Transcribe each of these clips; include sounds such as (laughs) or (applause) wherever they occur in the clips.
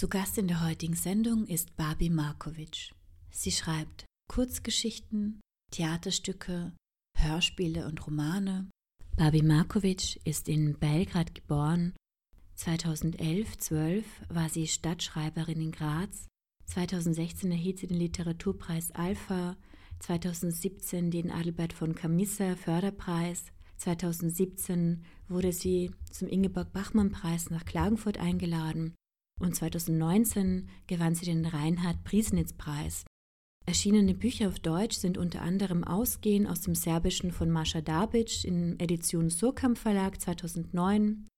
Zu Gast in der heutigen Sendung ist Barbie Markovic. Sie schreibt Kurzgeschichten, Theaterstücke, Hörspiele und Romane. Barbie Markovic ist in Belgrad geboren. 2011-12 war sie Stadtschreiberin in Graz. 2016 erhielt sie den Literaturpreis Alpha, 2017 den Adelbert von Camissa Förderpreis. 2017 wurde sie zum Ingeborg-Bachmann-Preis nach Klagenfurt eingeladen und 2019 gewann sie den Reinhard Priesnitz-Preis. Erschienene Bücher auf Deutsch sind unter anderem Ausgehen aus dem Serbischen von Mascha Dabic in Edition Surkamp Verlag 2009.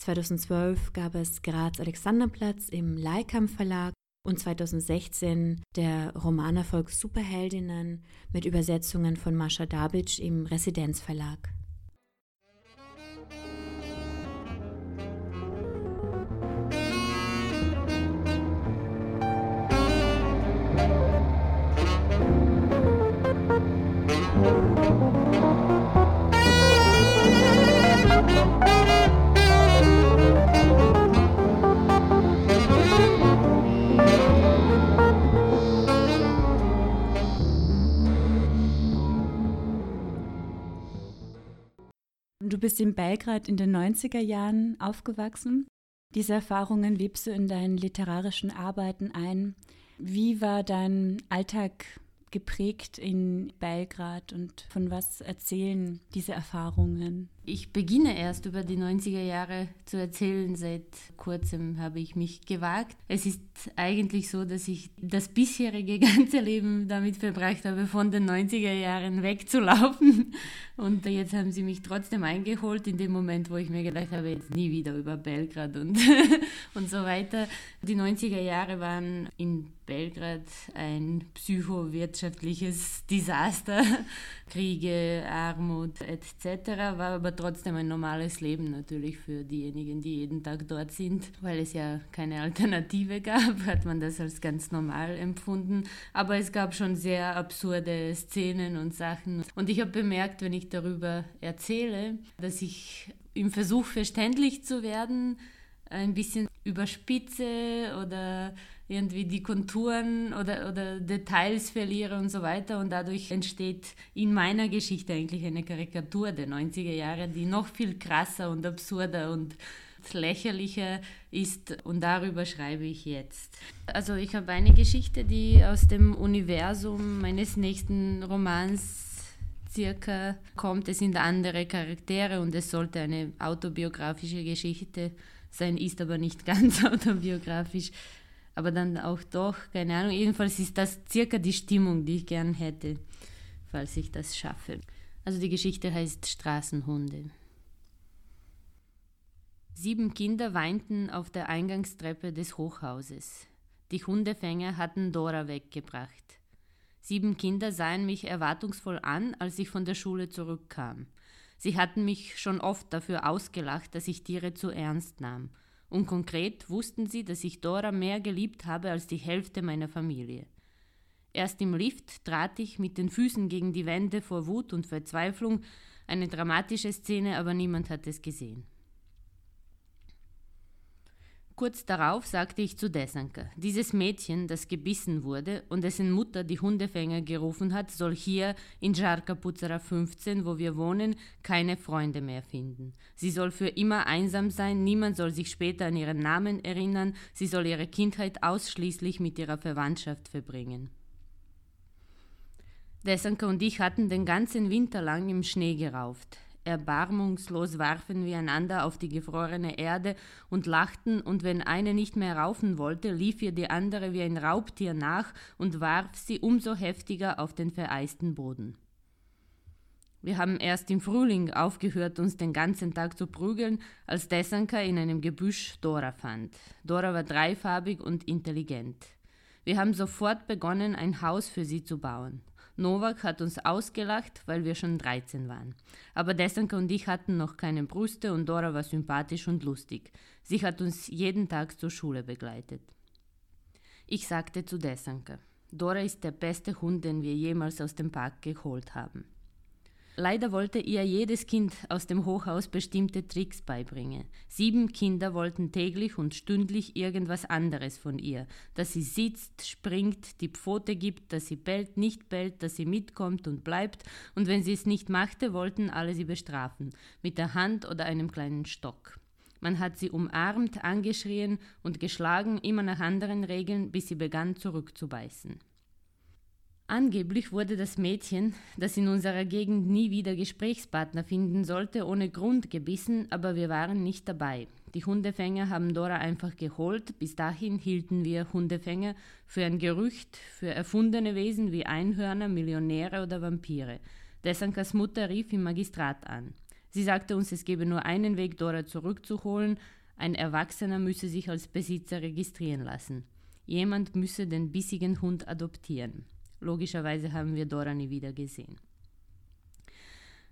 2012 gab es Graz Alexanderplatz im Leikam Verlag und 2016 der Romanerfolg Superheldinnen mit Übersetzungen von Mascha Dabic im Residenzverlag. Du bist in Belgrad in den 90er Jahren aufgewachsen. Diese Erfahrungen lebst du in deinen literarischen Arbeiten ein. Wie war dein Alltag geprägt in Belgrad und von was erzählen diese Erfahrungen? Ich beginne erst über die 90er Jahre zu erzählen. Seit kurzem habe ich mich gewagt. Es ist eigentlich so, dass ich das bisherige (laughs) ganze Leben damit verbracht habe, von den 90er Jahren wegzulaufen. Und jetzt haben sie mich trotzdem eingeholt in dem Moment, wo ich mir gedacht habe, jetzt nie wieder über Belgrad und, (laughs) und so weiter. Die 90er Jahre waren in Belgrad ein psychowirtschaftliches Desaster. Kriege, Armut etc. War aber trotzdem ein normales Leben natürlich für diejenigen, die jeden Tag dort sind, weil es ja keine Alternative (laughs) gab, hat man das als ganz normal empfunden. Aber es gab schon sehr absurde Szenen und Sachen. Und ich habe bemerkt, wenn ich darüber erzähle, dass ich im Versuch verständlich zu werden, ein bisschen überspitze oder irgendwie die Konturen oder, oder Details verliere und so weiter. Und dadurch entsteht in meiner Geschichte eigentlich eine Karikatur der 90er Jahre, die noch viel krasser und absurder und lächerlicher ist und darüber schreibe ich jetzt. Also ich habe eine Geschichte, die aus dem Universum meines nächsten Romans circa kommt. Es sind andere Charaktere und es sollte eine autobiografische Geschichte sein, ist aber nicht (laughs) ganz autobiografisch aber dann auch doch, keine Ahnung. Jedenfalls ist das circa die Stimmung, die ich gern hätte, falls ich das schaffe. Also die Geschichte heißt Straßenhunde. Sieben Kinder weinten auf der Eingangstreppe des Hochhauses. Die Hundefänger hatten Dora weggebracht. Sieben Kinder sahen mich erwartungsvoll an, als ich von der Schule zurückkam. Sie hatten mich schon oft dafür ausgelacht, dass ich Tiere zu ernst nahm und konkret wussten sie, dass ich Dora mehr geliebt habe als die Hälfte meiner Familie. Erst im Lift trat ich mit den Füßen gegen die Wände vor Wut und Verzweiflung, eine dramatische Szene, aber niemand hat es gesehen. Kurz darauf sagte ich zu Desanka, dieses Mädchen, das gebissen wurde und dessen Mutter die Hundefänger gerufen hat, soll hier in Jarkapuzara 15, wo wir wohnen, keine Freunde mehr finden. Sie soll für immer einsam sein, niemand soll sich später an ihren Namen erinnern, sie soll ihre Kindheit ausschließlich mit ihrer Verwandtschaft verbringen. Desanka und ich hatten den ganzen Winter lang im Schnee gerauft. Erbarmungslos warfen wir einander auf die gefrorene Erde und lachten, und wenn eine nicht mehr raufen wollte, lief ihr die andere wie ein Raubtier nach und warf sie umso heftiger auf den vereisten Boden. Wir haben erst im Frühling aufgehört, uns den ganzen Tag zu prügeln, als Desanka in einem Gebüsch Dora fand. Dora war dreifarbig und intelligent. Wir haben sofort begonnen, ein Haus für sie zu bauen. Novak hat uns ausgelacht, weil wir schon 13 waren. Aber Desanka und ich hatten noch keine Brüste und Dora war sympathisch und lustig. Sie hat uns jeden Tag zur Schule begleitet. Ich sagte zu Desanka, Dora ist der beste Hund, den wir jemals aus dem Park geholt haben. Leider wollte ihr jedes Kind aus dem Hochhaus bestimmte Tricks beibringen. Sieben Kinder wollten täglich und stündlich irgendwas anderes von ihr. Dass sie sitzt, springt, die Pfote gibt, dass sie bellt, nicht bellt, dass sie mitkommt und bleibt. Und wenn sie es nicht machte, wollten alle sie bestrafen. Mit der Hand oder einem kleinen Stock. Man hat sie umarmt, angeschrien und geschlagen, immer nach anderen Regeln, bis sie begann zurückzubeißen. Angeblich wurde das Mädchen, das in unserer Gegend nie wieder Gesprächspartner finden sollte, ohne Grund gebissen, aber wir waren nicht dabei. Die Hundefänger haben Dora einfach geholt. Bis dahin hielten wir Hundefänger für ein Gerücht, für erfundene Wesen wie Einhörner, Millionäre oder Vampire. Desankas Mutter rief im Magistrat an. Sie sagte uns, es gebe nur einen Weg, Dora zurückzuholen. Ein Erwachsener müsse sich als Besitzer registrieren lassen. Jemand müsse den bissigen Hund adoptieren. Logischerweise haben wir Dora nie wieder gesehen.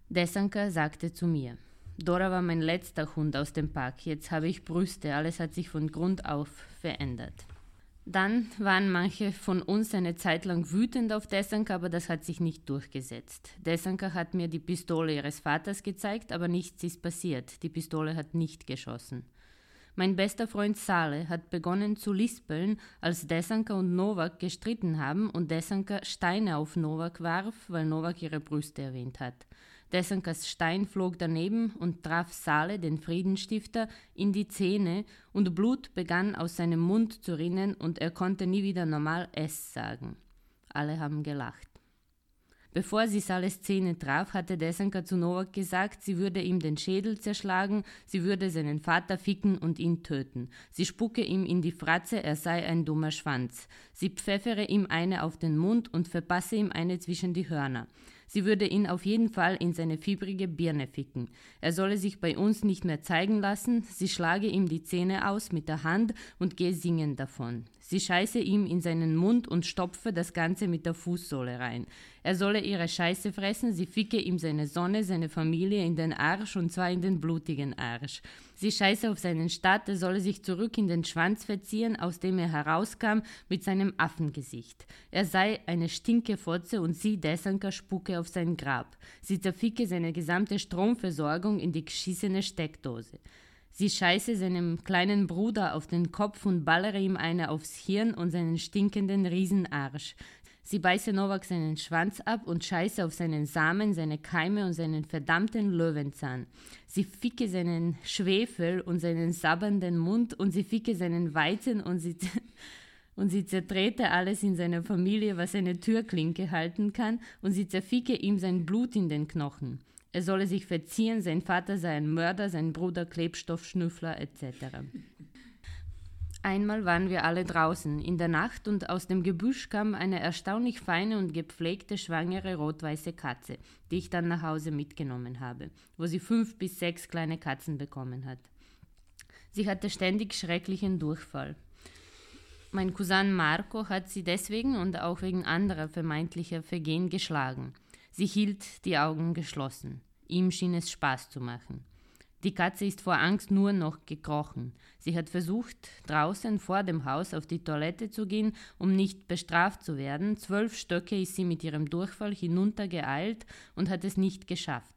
Desanka sagte zu mir, Dora war mein letzter Hund aus dem Park, jetzt habe ich Brüste, alles hat sich von Grund auf verändert. Dann waren manche von uns eine Zeit lang wütend auf Desanka, aber das hat sich nicht durchgesetzt. Desanka hat mir die Pistole ihres Vaters gezeigt, aber nichts ist passiert. Die Pistole hat nicht geschossen. Mein bester Freund Sale hat begonnen zu lispeln, als Desanka und Novak gestritten haben und Desanka Steine auf Novak warf, weil Novak ihre Brüste erwähnt hat. Desankas Stein flog daneben und traf Sale, den Friedensstifter, in die Zähne und Blut begann aus seinem Mund zu rinnen und er konnte nie wieder normal S sagen. Alle haben gelacht. Bevor sie Sales Zähne traf, hatte Desanka zu Novak gesagt, sie würde ihm den Schädel zerschlagen, sie würde seinen Vater ficken und ihn töten. Sie spucke ihm in die Fratze, er sei ein dummer Schwanz. Sie pfeffere ihm eine auf den Mund und verpasse ihm eine zwischen die Hörner. Sie würde ihn auf jeden Fall in seine fiebrige Birne ficken. Er solle sich bei uns nicht mehr zeigen lassen, sie schlage ihm die Zähne aus mit der Hand und gehe singend davon. Sie scheiße ihm in seinen Mund und stopfe das Ganze mit der Fußsohle rein. Er solle ihre Scheiße fressen, sie ficke ihm seine Sonne, seine Familie in den Arsch und zwar in den blutigen Arsch. Sie scheiße auf seinen Staat, er solle sich zurück in den Schwanz verziehen, aus dem er herauskam, mit seinem Affengesicht. Er sei eine Stinkefotze und sie, Desanka, spucke auf sein Grab. Sie zerficke seine gesamte Stromversorgung in die geschissene Steckdose. Sie scheiße seinem kleinen Bruder auf den Kopf und ballere ihm eine aufs Hirn und seinen stinkenden Riesenarsch. Sie beiße Novak seinen Schwanz ab und scheiße auf seinen Samen, seine Keime und seinen verdammten Löwenzahn. Sie ficke seinen Schwefel und seinen sabbernden Mund und sie ficke seinen Weizen und sie, (laughs) und sie zertrete alles in seiner Familie, was eine Türklinke halten kann, und sie zerficke ihm sein Blut in den Knochen. Er solle sich verziehen, sein Vater sei ein Mörder, sein Bruder Klebstoffschnüffler etc. Einmal waren wir alle draußen in der Nacht und aus dem Gebüsch kam eine erstaunlich feine und gepflegte schwangere rot-weiße Katze, die ich dann nach Hause mitgenommen habe, wo sie fünf bis sechs kleine Katzen bekommen hat. Sie hatte ständig schrecklichen Durchfall. Mein Cousin Marco hat sie deswegen und auch wegen anderer vermeintlicher Vergehen geschlagen. Sie hielt die Augen geschlossen. Ihm schien es Spaß zu machen. Die Katze ist vor Angst nur noch gekrochen. Sie hat versucht, draußen vor dem Haus auf die Toilette zu gehen, um nicht bestraft zu werden. Zwölf Stöcke ist sie mit ihrem Durchfall hinuntergeeilt und hat es nicht geschafft.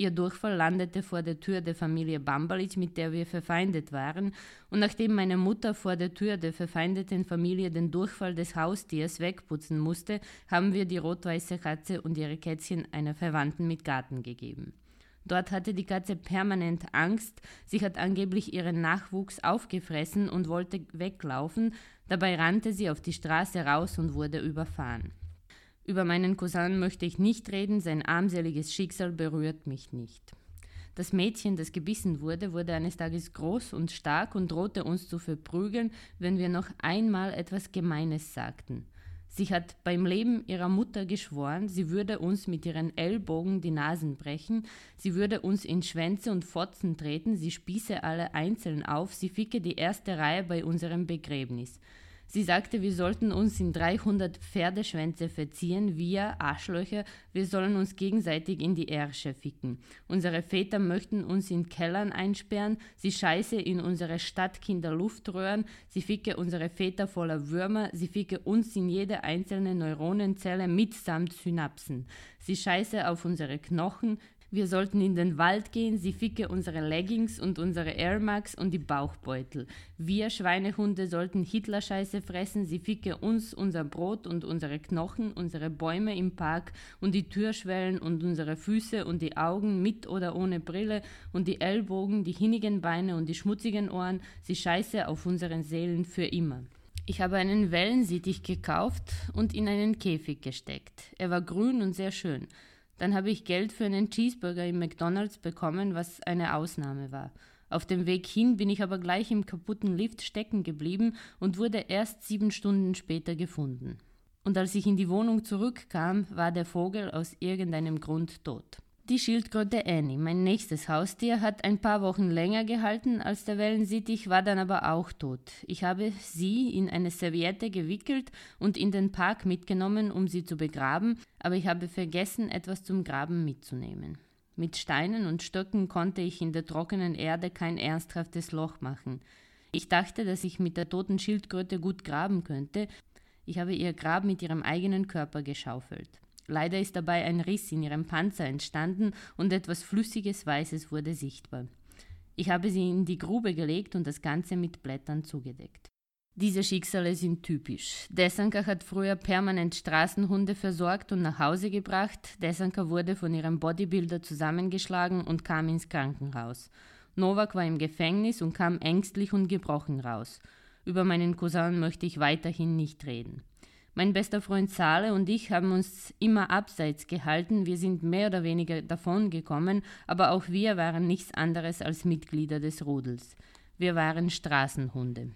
Ihr Durchfall landete vor der Tür der Familie Bambalic, mit der wir verfeindet waren, und nachdem meine Mutter vor der Tür der verfeindeten Familie den Durchfall des Haustiers wegputzen musste, haben wir die rot-weiße Katze und ihre Kätzchen einer Verwandten mit Garten gegeben. Dort hatte die Katze permanent Angst, sie hat angeblich ihren Nachwuchs aufgefressen und wollte weglaufen, dabei rannte sie auf die Straße raus und wurde überfahren. Über meinen Cousin möchte ich nicht reden, sein armseliges Schicksal berührt mich nicht. Das Mädchen, das gebissen wurde, wurde eines Tages groß und stark und drohte uns zu verprügeln, wenn wir noch einmal etwas Gemeines sagten. Sie hat beim Leben ihrer Mutter geschworen, sie würde uns mit ihren Ellbogen die Nasen brechen, sie würde uns in Schwänze und Fotzen treten, sie spieße alle einzeln auf, sie ficke die erste Reihe bei unserem Begräbnis. Sie sagte, wir sollten uns in 300 Pferdeschwänze verziehen, wir Arschlöcher, wir sollen uns gegenseitig in die Ärsche ficken. Unsere Väter möchten uns in Kellern einsperren, sie scheiße in unsere Stadtkinder Luftröhren, sie ficke unsere Väter voller Würmer, sie ficke uns in jede einzelne Neuronenzelle mitsamt Synapsen. Sie scheiße auf unsere Knochen, wir sollten in den Wald gehen, sie ficke unsere Leggings und unsere Air Max und die Bauchbeutel. Wir Schweinehunde sollten Hitlerscheiße fressen, sie ficke uns unser Brot und unsere Knochen, unsere Bäume im Park und die Türschwellen und unsere Füße und die Augen mit oder ohne Brille und die Ellbogen, die hinnigen Beine und die schmutzigen Ohren, sie scheiße auf unseren Seelen für immer. Ich habe einen Wellensittich gekauft und in einen Käfig gesteckt. Er war grün und sehr schön. Dann habe ich Geld für einen Cheeseburger im McDonald's bekommen, was eine Ausnahme war. Auf dem Weg hin bin ich aber gleich im kaputten Lift stecken geblieben und wurde erst sieben Stunden später gefunden. Und als ich in die Wohnung zurückkam, war der Vogel aus irgendeinem Grund tot. Die Schildkröte Annie, mein nächstes Haustier, hat ein paar Wochen länger gehalten als der Wellensittich, war dann aber auch tot. Ich habe sie in eine Serviette gewickelt und in den Park mitgenommen, um sie zu begraben, aber ich habe vergessen, etwas zum Graben mitzunehmen. Mit Steinen und Stöcken konnte ich in der trockenen Erde kein ernsthaftes Loch machen. Ich dachte, dass ich mit der toten Schildkröte gut graben könnte. Ich habe ihr Grab mit ihrem eigenen Körper geschaufelt. Leider ist dabei ein Riss in ihrem Panzer entstanden und etwas flüssiges Weißes wurde sichtbar. Ich habe sie in die Grube gelegt und das Ganze mit Blättern zugedeckt. Diese Schicksale sind typisch. Desanka hat früher permanent Straßenhunde versorgt und nach Hause gebracht. Desanka wurde von ihrem Bodybuilder zusammengeschlagen und kam ins Krankenhaus. Novak war im Gefängnis und kam ängstlich und gebrochen raus. Über meinen Cousin möchte ich weiterhin nicht reden. Mein bester Freund Sale und ich haben uns immer abseits gehalten. Wir sind mehr oder weniger davon gekommen, aber auch wir waren nichts anderes als Mitglieder des Rudels. Wir waren Straßenhunde.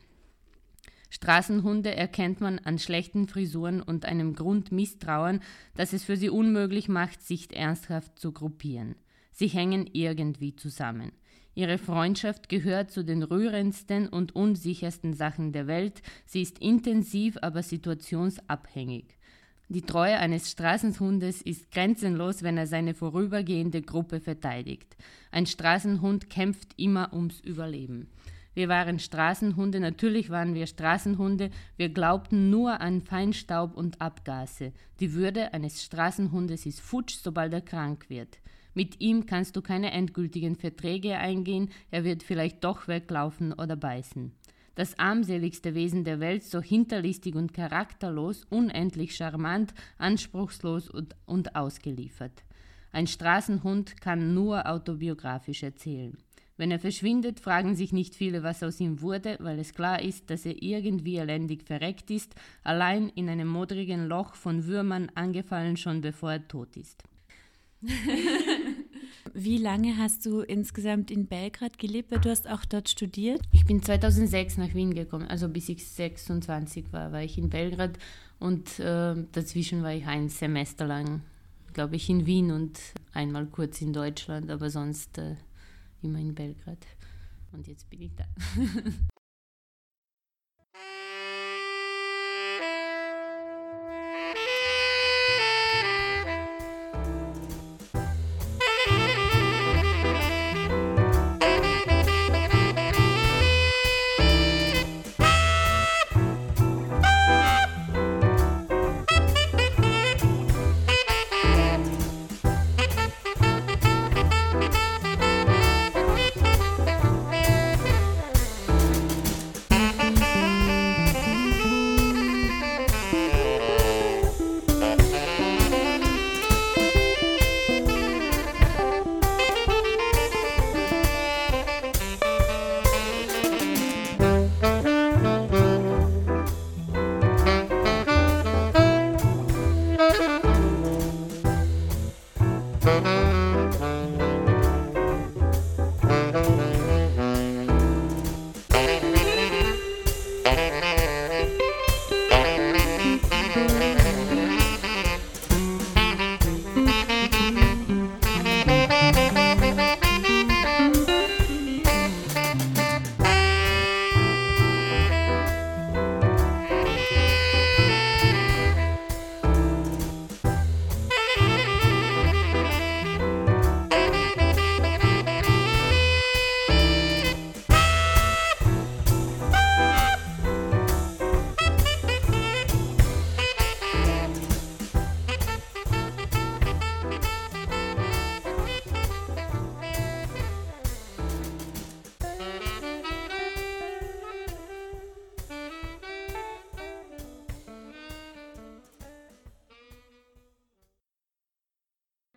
Straßenhunde erkennt man an schlechten Frisuren und einem Grundmisstrauen, das es für sie unmöglich macht, sich ernsthaft zu gruppieren. Sie hängen irgendwie zusammen. Ihre Freundschaft gehört zu den rührendsten und unsichersten Sachen der Welt. Sie ist intensiv, aber situationsabhängig. Die Treue eines Straßenhundes ist grenzenlos, wenn er seine vorübergehende Gruppe verteidigt. Ein Straßenhund kämpft immer ums Überleben. Wir waren Straßenhunde, natürlich waren wir Straßenhunde, wir glaubten nur an Feinstaub und Abgase. Die Würde eines Straßenhundes ist futsch, sobald er krank wird. Mit ihm kannst du keine endgültigen Verträge eingehen, er wird vielleicht doch weglaufen oder beißen. Das armseligste Wesen der Welt, so hinterlistig und charakterlos, unendlich charmant, anspruchslos und, und ausgeliefert. Ein Straßenhund kann nur autobiografisch erzählen. Wenn er verschwindet, fragen sich nicht viele, was aus ihm wurde, weil es klar ist, dass er irgendwie elendig verreckt ist, allein in einem modrigen Loch von Würmern angefallen schon bevor er tot ist. (laughs) Wie lange hast du insgesamt in Belgrad gelebt? Weil du hast auch dort studiert. Ich bin 2006 nach Wien gekommen, also bis ich 26 war, war ich in Belgrad und äh, dazwischen war ich ein Semester lang, glaube ich, in Wien und einmal kurz in Deutschland, aber sonst äh, immer in Belgrad. Und jetzt bin ich da. (laughs)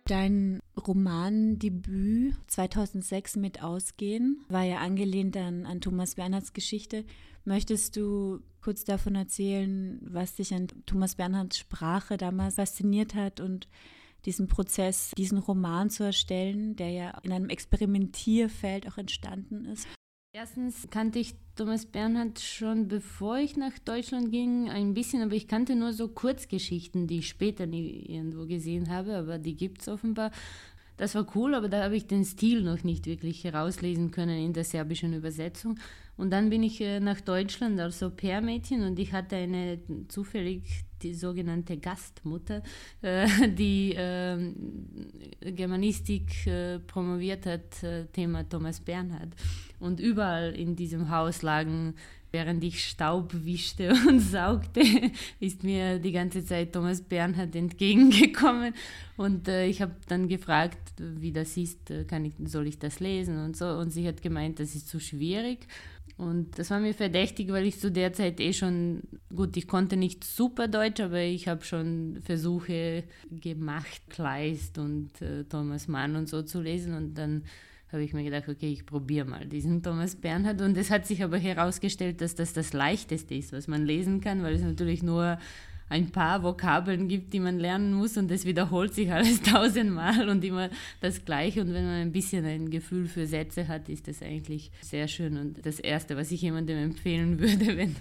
Dein Romandebüt 2006 mit Ausgehen war ja angelehnt an, an Thomas Bernhards Geschichte. Möchtest du kurz davon erzählen, was dich an Thomas Bernhards Sprache damals fasziniert hat und diesen Prozess, diesen Roman zu erstellen, der ja in einem Experimentierfeld auch entstanden ist? Erstens kannte ich Thomas Bernhard schon bevor ich nach Deutschland ging, ein bisschen, aber ich kannte nur so Kurzgeschichten, die ich später nie irgendwo gesehen habe, aber die gibt es offenbar. Das war cool, aber da habe ich den Stil noch nicht wirklich herauslesen können in der serbischen Übersetzung. Und dann bin ich äh, nach Deutschland als Au-pair-Mädchen und ich hatte eine zufällig die sogenannte Gastmutter, äh, die äh, Germanistik äh, promoviert hat, Thema Thomas Bernhard. Und überall in diesem Haus lagen Während ich Staub wischte (laughs) und saugte, ist mir die ganze Zeit Thomas Bernhard entgegengekommen. Und äh, ich habe dann gefragt, wie das ist, äh, kann ich, soll ich das lesen und so. Und sie hat gemeint, das ist zu schwierig. Und das war mir verdächtig, weil ich zu der Zeit eh schon, gut, ich konnte nicht super Deutsch, aber ich habe schon Versuche gemacht, Kleist und äh, Thomas Mann und so zu lesen. Und dann habe ich mir gedacht, okay, ich probiere mal diesen Thomas Bernhard. Und es hat sich aber herausgestellt, dass das das Leichteste ist, was man lesen kann, weil es natürlich nur ein paar Vokabeln gibt, die man lernen muss und es wiederholt sich alles (laughs) tausendmal und immer das Gleiche. Und wenn man ein bisschen ein Gefühl für Sätze hat, ist das eigentlich sehr schön und das Erste, was ich jemandem empfehlen würde, (laughs) wenn,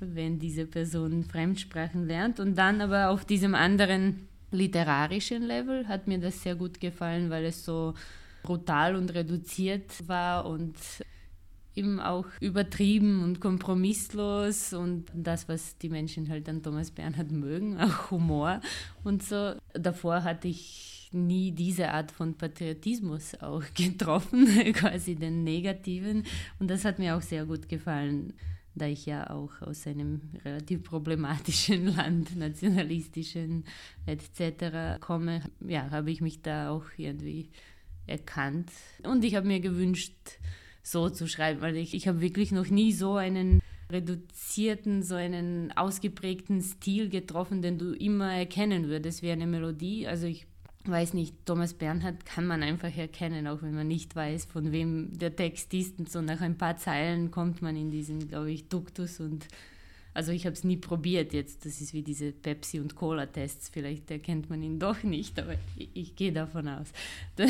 wenn diese Person Fremdsprachen lernt. Und dann aber auf diesem anderen literarischen Level hat mir das sehr gut gefallen, weil es so brutal und reduziert war und eben auch übertrieben und kompromisslos und das, was die Menschen halt an Thomas Bernhard mögen, (laughs) auch Humor und so. Davor hatte ich nie diese Art von Patriotismus auch (laughs) getroffen, quasi den negativen und das hat mir auch sehr gut gefallen da ich ja auch aus einem relativ problematischen (laughs) Land, nationalistischen etc. komme, ja, habe ich mich da auch irgendwie erkannt. Und ich habe mir gewünscht, so zu schreiben, weil ich, ich habe wirklich noch nie so einen reduzierten, so einen ausgeprägten Stil getroffen, den du immer erkennen würdest wie eine Melodie. Also ich weiß nicht, Thomas Bernhard kann man einfach erkennen, auch wenn man nicht weiß, von wem der Text ist. Und so nach ein paar Zeilen kommt man in diesen, glaube ich, Duktus und also ich habe es nie probiert jetzt. Das ist wie diese Pepsi- und Cola-Tests. Vielleicht erkennt man ihn doch nicht, aber ich, ich gehe davon aus. (laughs)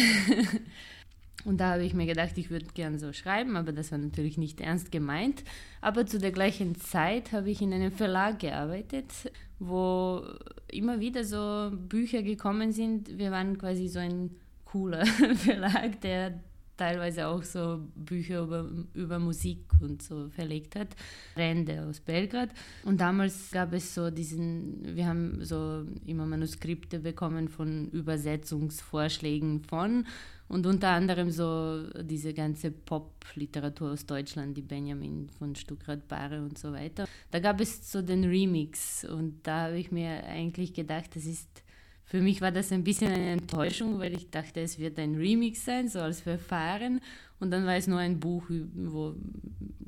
Und da habe ich mir gedacht, ich würde gern so schreiben, aber das war natürlich nicht ernst gemeint. Aber zu der gleichen Zeit habe ich in einem Verlag gearbeitet, wo immer wieder so Bücher gekommen sind. Wir waren quasi so ein cooler (laughs) Verlag, der teilweise auch so Bücher über, über Musik und so verlegt hat. Rende aus Belgrad. Und damals gab es so diesen, wir haben so immer Manuskripte bekommen von Übersetzungsvorschlägen von und unter anderem so diese ganze Pop-Literatur aus Deutschland, die Benjamin von Stuckrad-Barre und so weiter. Da gab es so den Remix und da habe ich mir eigentlich gedacht, das ist für mich war das ein bisschen eine Enttäuschung, weil ich dachte, es wird ein Remix sein, so als Verfahren. Und dann war es nur ein Buch, wo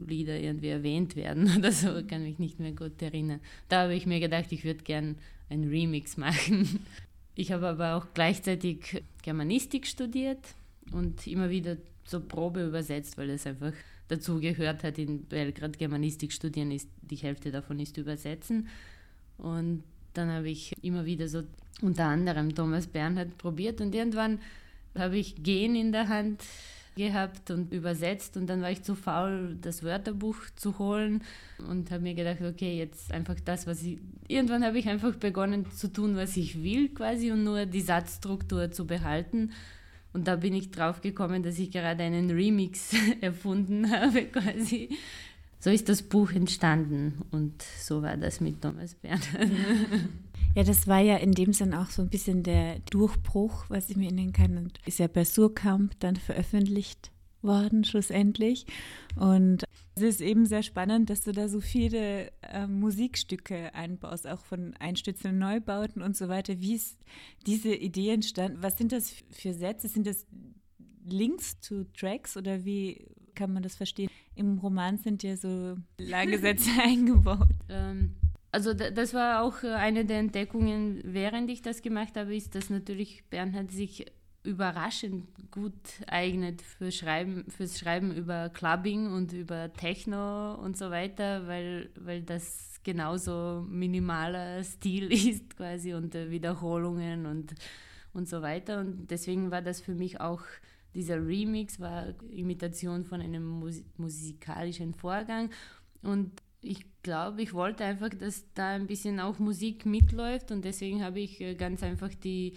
Lieder irgendwie erwähnt werden (laughs) oder so, kann mich nicht mehr gut erinnern. Da habe ich mir gedacht, ich würde gern ein Remix machen. (laughs) Ich habe aber auch gleichzeitig Germanistik studiert und immer wieder so Probe übersetzt, weil es einfach dazu gehört hat, in Belgrad Germanistik studieren ist, die Hälfte davon ist übersetzen. Und dann habe ich immer wieder so unter anderem Thomas Bernhard probiert und irgendwann habe ich Gehen in der Hand gehabt und übersetzt und dann war ich zu faul, das Wörterbuch zu holen und habe mir gedacht, okay, jetzt einfach das, was ich. Irgendwann habe ich einfach begonnen zu tun, was ich will quasi und nur die Satzstruktur zu behalten. Und da bin ich drauf gekommen, dass ich gerade einen Remix (laughs) erfunden habe quasi. So ist das Buch entstanden und so war das mit Thomas Bernhard. (laughs) Ja, das war ja in dem Sinn auch so ein bisschen der Durchbruch, was ich mir erinnern kann. Und ist ja bei Surkamp dann veröffentlicht worden, schlussendlich. Und es ist eben sehr spannend, dass du da so viele äh, Musikstücke einbaust, auch von Einstützen Neubauten und so weiter. Wie ist diese Idee entstanden? Was sind das für Sätze? Sind das Links zu Tracks oder wie kann man das verstehen? Im Roman sind ja so (laughs) lange Sätze (laughs) eingebaut. Ähm, also das war auch eine der Entdeckungen, während ich das gemacht habe, ist, dass natürlich Bernhard sich überraschend gut eignet für Schreiben, fürs Schreiben über Clubbing und über Techno und so weiter, weil, weil das genauso minimaler Stil (laughs) ist quasi und Wiederholungen und, und so weiter. Und deswegen war das für mich auch, dieser Remix war Imitation von einem Mus musikalischen Vorgang und ich glaube, ich wollte einfach, dass da ein bisschen auch Musik mitläuft und deswegen habe ich äh, ganz einfach die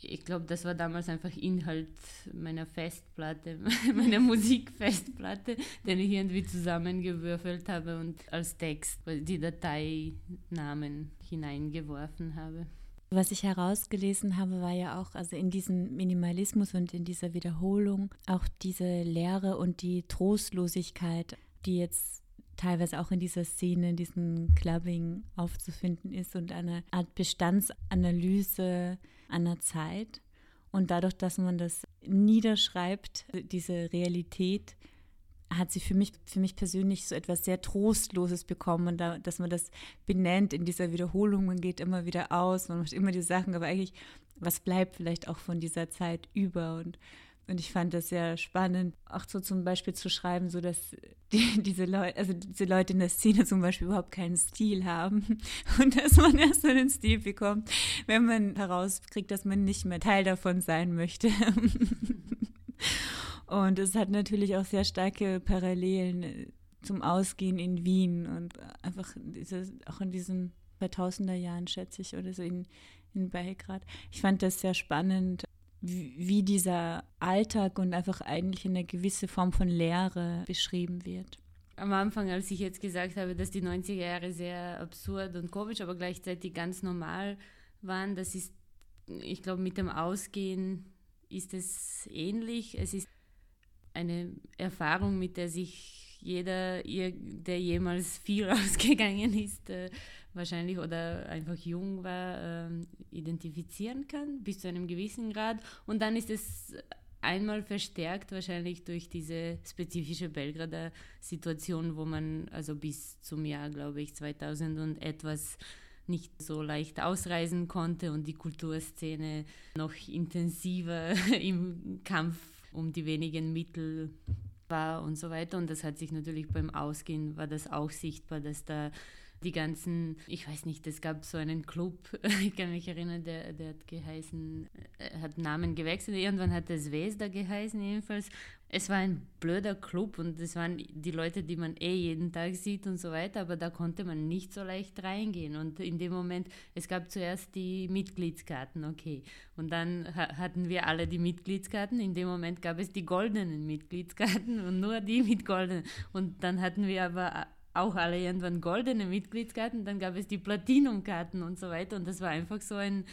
ich glaube, das war damals einfach Inhalt meiner Festplatte, (laughs) meiner Musikfestplatte, den ich irgendwie zusammengewürfelt habe und als Text die Dateinamen hineingeworfen habe. Was ich herausgelesen habe, war ja auch, also in diesem Minimalismus und in dieser Wiederholung, auch diese Leere und die Trostlosigkeit, die jetzt teilweise auch in dieser Szene, in diesem Clubbing aufzufinden ist und eine Art Bestandsanalyse einer Zeit. Und dadurch, dass man das niederschreibt, diese Realität, hat sie für mich, für mich persönlich so etwas sehr Trostloses bekommen, da, dass man das benennt in dieser Wiederholung, man geht immer wieder aus, man macht immer die Sachen, aber eigentlich, was bleibt vielleicht auch von dieser Zeit über und und ich fand das sehr spannend, auch so zum Beispiel zu schreiben, so dass (laughs) die, diese Leute, also diese Leute in der Szene zum Beispiel überhaupt keinen Stil haben (laughs) und dass man erst so den Stil bekommt, wenn man herauskriegt, dass man nicht mehr Teil davon sein möchte. (laughs) und es hat natürlich auch sehr starke Parallelen äh, zum Ausgehen in Wien und einfach diese, auch in diesen 2000er Jahren, schätze ich, oder so in, in Belgrad. Ich fand das sehr spannend, wie dieser Alltag und einfach eigentlich eine gewisse Form von Leere beschrieben wird. Am Anfang, als ich jetzt gesagt habe, dass die 90er Jahre sehr absurd und komisch, aber gleichzeitig ganz normal waren, das ist, ich glaube, mit dem Ausgehen ist es ähnlich. Es ist eine Erfahrung, mit der sich jeder, der jemals viel (laughs) ausgegangen ist, äh, wahrscheinlich oder einfach jung war, äh, identifizieren kann, bis zu einem gewissen Grad. Und dann ist es einmal verstärkt wahrscheinlich durch diese spezifische Belgrader Situation, wo man also bis zum Jahr, glaube ich, 2000 und etwas nicht so leicht ausreisen konnte und die Kulturszene noch intensiver (laughs) im Kampf um die wenigen Mittel war und so weiter. Und das hat sich natürlich beim Ausgehen, war das auch sichtbar, dass da die ganzen, ich weiß nicht, es gab so einen Club, (laughs) ich kann mich erinnern, der, der hat geheißen, äh, hat Namen gewechselt, irgendwann hat es Vesda geheißen jedenfalls. Es war ein blöder Club und es waren die Leute, die man eh jeden Tag sieht und so weiter, aber da konnte man nicht so leicht reingehen. Und in dem Moment, es gab zuerst die Mitgliedskarten, okay. Und dann ha hatten wir alle die Mitgliedskarten. In dem Moment gab es die goldenen Mitgliedskarten und nur die mit goldenen. Und dann hatten wir aber auch alle irgendwann goldene Mitgliedskarten, dann gab es die Platinumkarten und so weiter. Und das war einfach so ein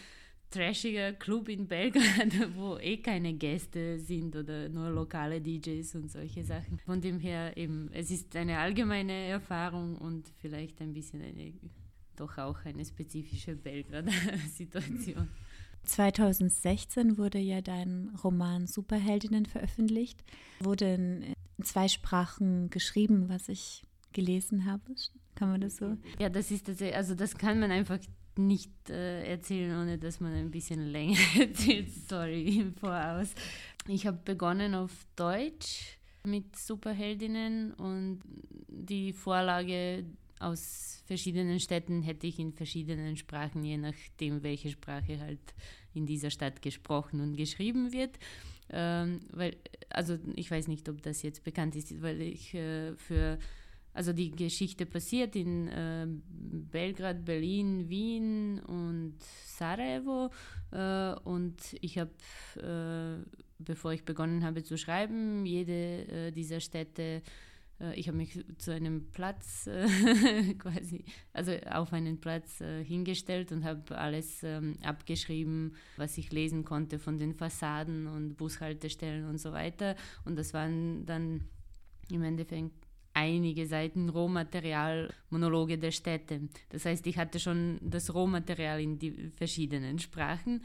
trashiger Club in Belgrad, (laughs) wo eh keine Gäste sind oder nur lokale DJs und solche Sachen. Von dem her eben, es ist eine allgemeine Erfahrung und vielleicht ein bisschen eine, doch auch eine spezifische Belgrader Situation. 2016 wurde ja dein Roman Superheldinnen veröffentlicht, wurde in zwei Sprachen geschrieben, was ich gelesen habe. Kann man das so? Ja, das ist das, also das kann man einfach nicht äh, erzählen, ohne dass man ein bisschen länger (laughs) erzählt. Sorry im Voraus. Ich habe begonnen auf Deutsch mit Superheldinnen und die Vorlage aus verschiedenen Städten hätte ich in verschiedenen Sprachen, je nachdem, welche Sprache halt in dieser Stadt gesprochen und geschrieben wird. Ähm, weil, also ich weiß nicht, ob das jetzt bekannt ist, weil ich äh, für also die Geschichte passiert in äh, Belgrad, Berlin, Wien und Sarajevo. Äh, und ich habe, äh, bevor ich begonnen habe zu schreiben, jede äh, dieser Städte, äh, ich habe mich zu einem Platz äh, (laughs) quasi, also auf einen Platz hingestellt und habe alles ähm, abgeschrieben, was ich lesen konnte von den Fassaden und Bushaltestellen und so weiter. Und das waren dann im Endeffekt einige Seiten Rohmaterial, Monologe der Städte. Das heißt, ich hatte schon das Rohmaterial in die verschiedenen Sprachen.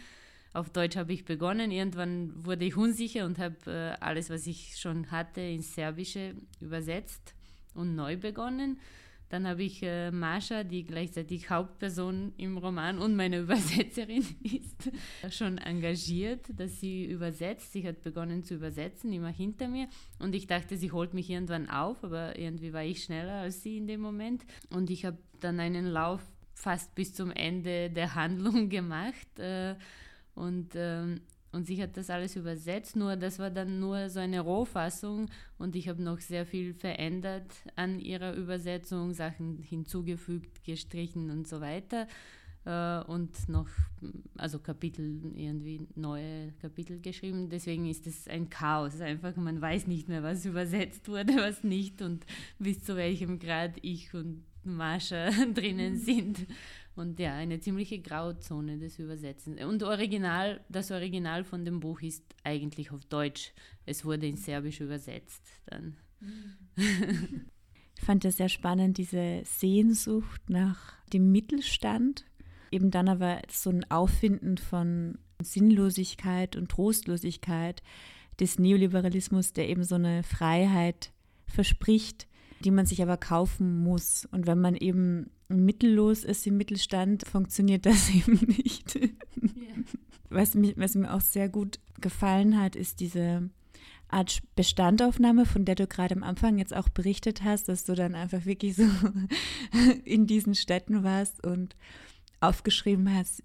Auf Deutsch habe ich begonnen. Irgendwann wurde ich unsicher und habe äh, alles, was ich schon hatte, ins Serbische übersetzt und neu begonnen. Dann habe ich äh, Mascha, die gleichzeitig Hauptperson im Roman und meine (laughs) Übersetzerin ist, schon engagiert, dass sie übersetzt. Sie hat begonnen zu übersetzen, immer hinter mir. Und ich dachte, sie holt mich irgendwann auf, aber irgendwie war ich schneller als sie in dem Moment. Und ich habe dann einen Lauf fast bis zum Ende der Handlung (laughs) gemacht. Äh, und ähm, und sie hat das alles übersetzt, nur das war dann nur so eine Rohfassung und ich habe noch sehr viel verändert an ihrer Übersetzung, Sachen hinzugefügt, gestrichen und so weiter. Äh, und noch, also Kapitel, irgendwie neue Kapitel geschrieben. Deswegen ist es ein Chaos. Einfach, man weiß nicht mehr, was übersetzt wurde, was nicht und bis zu welchem Grad ich und Mascha (laughs) drinnen sind. Und ja, eine ziemliche Grauzone des Übersetzens. Und Original, das Original von dem Buch ist eigentlich auf Deutsch. Es wurde in Serbisch übersetzt dann. Ich fand das sehr spannend, diese Sehnsucht nach dem Mittelstand. Eben dann aber so ein Auffinden von Sinnlosigkeit und Trostlosigkeit des Neoliberalismus, der eben so eine Freiheit verspricht, die man sich aber kaufen muss. Und wenn man eben mittellos ist im Mittelstand, funktioniert das (laughs) eben nicht. Yeah. Was, mich, was mir auch sehr gut gefallen hat, ist diese Art Bestandaufnahme, von der du gerade am Anfang jetzt auch berichtet hast, dass du dann einfach wirklich so (laughs) in diesen Städten warst und aufgeschrieben hast,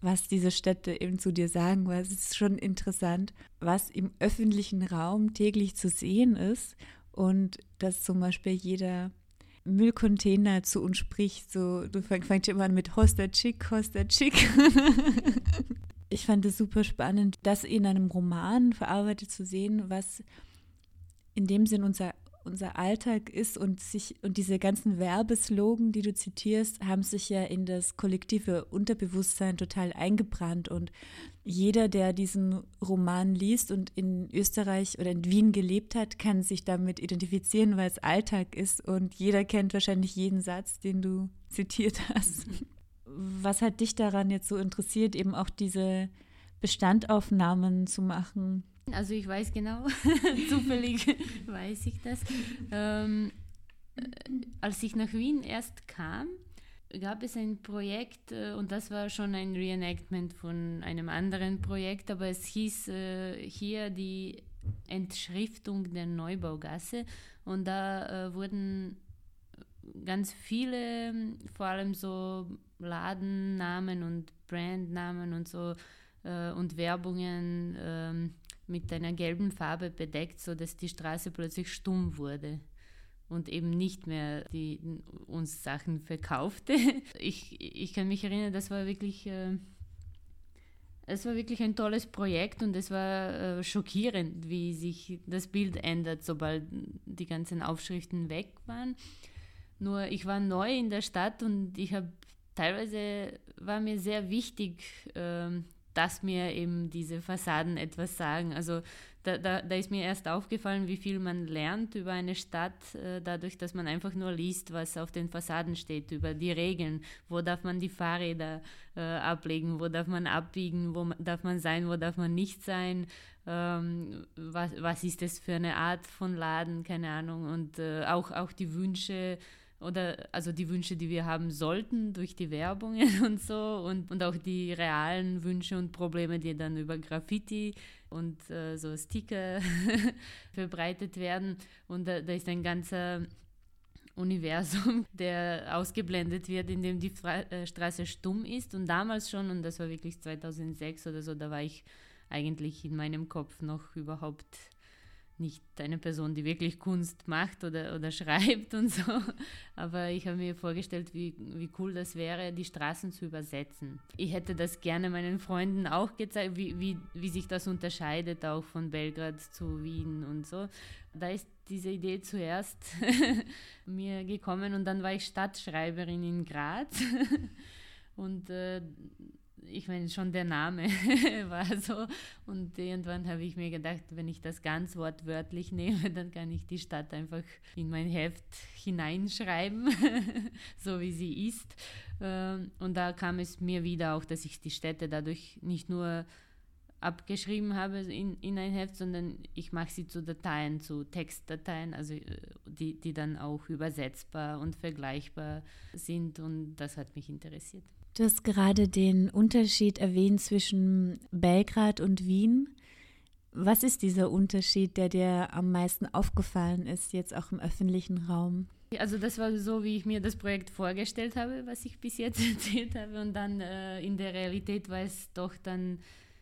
was diese Städte eben zu dir sagen, weil es ist schon interessant, was im öffentlichen Raum täglich zu sehen ist und dass zum Beispiel jeder Müllcontainer zu uns spricht. So, du fängst immer an mit Hoster Chick, Hoster Chick. (laughs) ich fand es super spannend, das in einem Roman verarbeitet zu sehen, was in dem Sinn unser unser Alltag ist und sich und diese ganzen Werbeslogan, die du zitierst, haben sich ja in das kollektive Unterbewusstsein total eingebrannt und jeder, der diesen Roman liest und in Österreich oder in Wien gelebt hat, kann sich damit identifizieren, weil es Alltag ist und jeder kennt wahrscheinlich jeden Satz, den du zitiert hast. Was hat dich daran jetzt so interessiert, eben auch diese Bestandaufnahmen zu machen? Also ich weiß genau, (laughs) zufällig (laughs) weiß ich das. Ähm, äh, als ich nach Wien erst kam, gab es ein Projekt äh, und das war schon ein Reenactment von einem anderen Projekt, aber es hieß äh, hier die Entschriftung der Neubaugasse und da äh, wurden ganz viele, vor allem so Ladennamen und Brandnamen und so äh, und Werbungen ähm, mit einer gelben Farbe bedeckt, sodass die Straße plötzlich stumm wurde und eben nicht mehr die uns Sachen verkaufte. (laughs) Ich, ich kann mich erinnern, das war wirklich, äh, es war wirklich ein tolles Projekt und es war äh, schockierend, wie sich das Bild ändert, sobald die ganzen Aufschriften weg waren. Nur ich war neu in der Stadt und ich habe teilweise war mir sehr wichtig, äh, dass mir eben diese Fassaden etwas sagen. Also da, da, da, ist mir erst aufgefallen, wie viel man lernt über eine Stadt, äh, dadurch, dass man einfach nur liest, was auf den Fassaden steht, über die Regeln. Wo darf man die Fahrräder äh, ablegen, wo darf man abbiegen, wo darf man sein, wo darf man nicht sein. Ähm, was, was ist das für eine Art von Laden, keine Ahnung. Und äh, auch, auch die Wünsche oder also die Wünsche, die wir haben sollten durch die Werbungen (laughs) und so und, und auch die realen Wünsche und Probleme, die dann über Graffiti und äh, so Sticker (laughs) verbreitet werden. Und da, da ist ein ganzer Universum, (laughs) der ausgeblendet wird, indem die Fra äh, Straße stumm ist. Und damals schon, und das war wirklich 2006 oder so, da war ich eigentlich in meinem Kopf noch überhaupt nicht eine Person, die wirklich Kunst macht oder, oder (laughs) schreibt und so. Aber ich habe mir vorgestellt, wie, wie cool das wäre, die Straßen zu übersetzen. Ich hätte das gerne meinen Freunden auch gezeigt, wie, wie, wie sich das unterscheidet, auch von Belgrad zu Wien und so. Da ist diese Idee zuerst (laughs) mir gekommen und dann war ich Stadtschreiberin in Graz. (laughs) Und äh, ich meine, schon der Name (laughs) war so. Und irgendwann habe ich mir gedacht, wenn ich das ganz wortwörtlich nehme, dann kann ich die Stadt einfach in mein Heft hineinschreiben, (laughs) so wie sie ist. Ähm, und da kam es mir wieder auch, dass ich die Städte dadurch nicht nur abgeschrieben habe in, in ein Heft, sondern ich mache sie zu Dateien, zu Textdateien, also äh, die, die dann auch übersetzbar und vergleichbar sind und das hat mich interessiert. Du hast gerade den Unterschied erwähnt zwischen Belgrad und Wien. Was ist dieser Unterschied, der dir am meisten aufgefallen ist, jetzt auch im öffentlichen Raum? Also das war so, wie ich mir das Projekt vorgestellt habe, was ich bis jetzt (laughs) erzählt habe. Und dann äh, in der Realität war es doch dann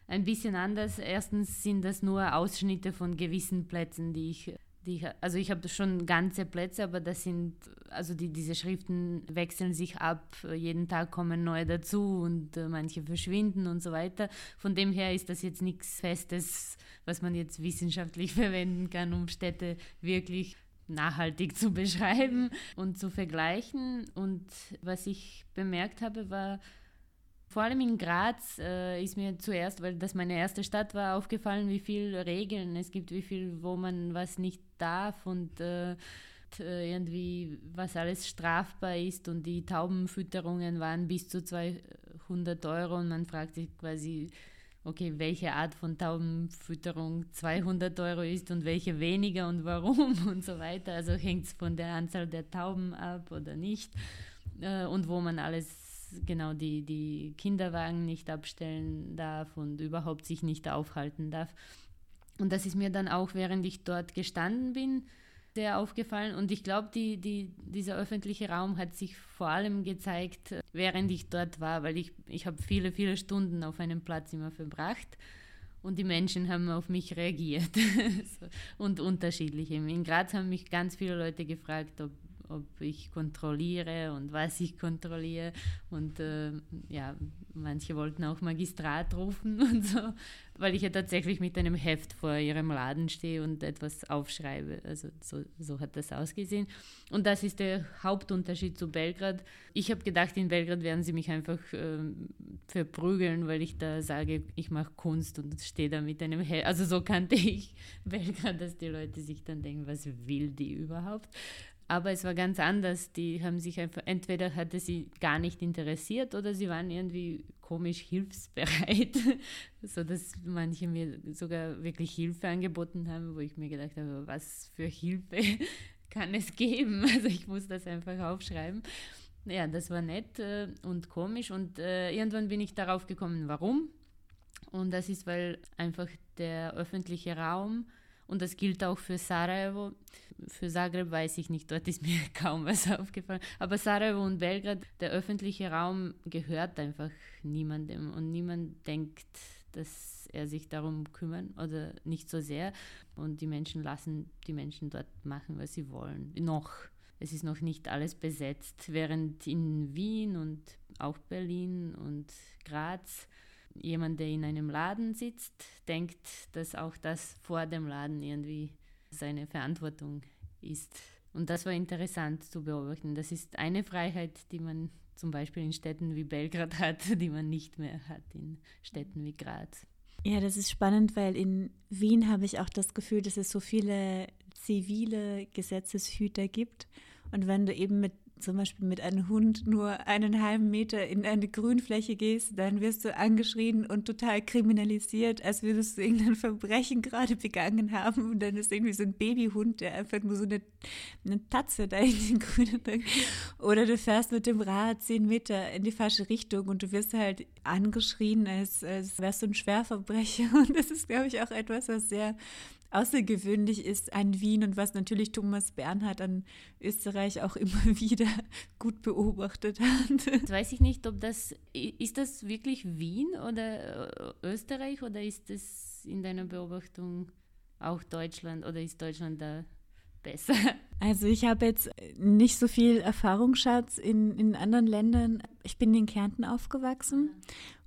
ein bisschen anders. Erstens sind das nur Ausschnitte von gewissen Plätzen, die ich, die also ich habe schon ganze Plätze, aber das sind, also die, diese Schriften wechseln sich ab, jeden Tag kommen neue dazu und äh, manche verschwinden und so weiter. Von dem her ist das jetzt nichts Festes, was man jetzt wissenschaftlich (laughs) verwenden kann, um Städte wirklich nachhaltig zu (laughs) beschreiben und zu vergleichen. Und was ich bemerkt habe, war, vor allem in Graz äh, ist mir zuerst, weil das meine erste Stadt war, aufgefallen, wie viele Regeln es gibt, wie viel, wo man was nicht darf und äh, äh irgendwie, was alles strafbar ist. Und die Taubenfütterungen waren bis zu 200 Euro und man fragt sich quasi, okay, welche Art von Taubenfütterung 200 Euro ist und welche weniger und warum (laughs) und so weiter. Also hängt es von der Anzahl der Tauben ab oder nicht äh, und wo man alles genau die, die Kinderwagen nicht abstellen darf und überhaupt sich nicht aufhalten darf. Und das ist mir dann auch, während ich dort gestanden bin, sehr aufgefallen. Und ich glaube, die, die, dieser öffentliche Raum hat sich vor allem gezeigt, während ich dort war, weil ich, ich habe viele, viele Stunden auf einem Platz immer verbracht. Und die Menschen haben auf mich reagiert. (laughs) und unterschiedlich. In Graz haben mich ganz viele Leute gefragt, ob ob ich kontrolliere und was ich kontrolliere. Und äh, ja, manche wollten auch Magistrat rufen (laughs) und so, weil ich ja tatsächlich mit einem Heft vor ihrem Laden stehe und etwas aufschreibe. Also so, so hat das ausgesehen. Und das ist der Hauptunterschied zu Belgrad. Ich habe gedacht, in Belgrad werden sie mich einfach äh, verprügeln, weil ich da sage, ich mache Kunst und stehe da mit einem Heft. Also so kannte (laughs) ich Belgrad, dass die Leute sich dann denken, was will die überhaupt? Aber es war ganz anders. Die haben sich einfach, entweder hatte sie gar nicht interessiert oder sie waren irgendwie komisch hilfsbereit, (laughs) sodass manche mir sogar wirklich Hilfe angeboten haben, wo ich mir gedacht habe, was für Hilfe (laughs) kann es geben? (laughs) Also ich muss das einfach aufschreiben. Ja, das war nett äh, und komisch und äh, irgendwann bin ich darauf gekommen, warum. Und das ist, weil einfach der öffentliche Raum und das gilt auch für Sarajevo. Für Zagreb weiß ich nicht, dort ist (laughs) mir kaum was aufgefallen. Aber Sarajevo und Belgrad, der öffentliche Raum gehört einfach niemandem und niemand denkt, dass er sich darum kümmern oder nicht so sehr. Und die Menschen lassen die Menschen dort machen, was sie wollen. Noch. Es ist noch nicht alles besetzt, während in Wien und auch Berlin und Graz jemand, der in einem Laden sitzt, denkt, dass auch das vor dem Laden irgendwie seine Verantwortung ist. Und das war interessant zu beobachten. Das ist eine Freiheit, die man zum Beispiel in Städten wie Belgrad (laughs) hat, die man nicht mehr hat in Städten wie Graz. Ja, das ist spannend, weil in Wien habe ich auch das Gefühl, dass es so viele zivile Gesetzeshüter gibt. Und wenn du eben mit zum Beispiel mit einem Hund nur einen halben Meter in eine Grünfläche gehst, dann wirst du angeschrien und total kriminalisiert, als würdest du irgendein Verbrechen gerade begangen haben. Und dann ist irgendwie so ein Babyhund, der einfach nur so eine, eine Tatze da in den Grünen bringt. Oder du fährst mit dem Rad zehn Meter in die falsche Richtung und du wirst halt angeschrien, als, als wärst du ein Schwerverbrecher. (laughs) Und das ist, glaube ich, auch etwas, was sehr außergewöhnlich ist an Wien und was natürlich Thomas Bernhard an Österreich auch (laughs) immer wieder gut beobachtet hat. Jetzt weiß ich nicht, ob das, ist das wirklich Wien oder äh, Österreich oder ist das in deiner Beobachtung auch Deutschland oder ist Deutschland da besser? Also ich habe jetzt nicht so viel Erfahrungsschatz in, in anderen Ländern. Ich bin in Kärnten aufgewachsen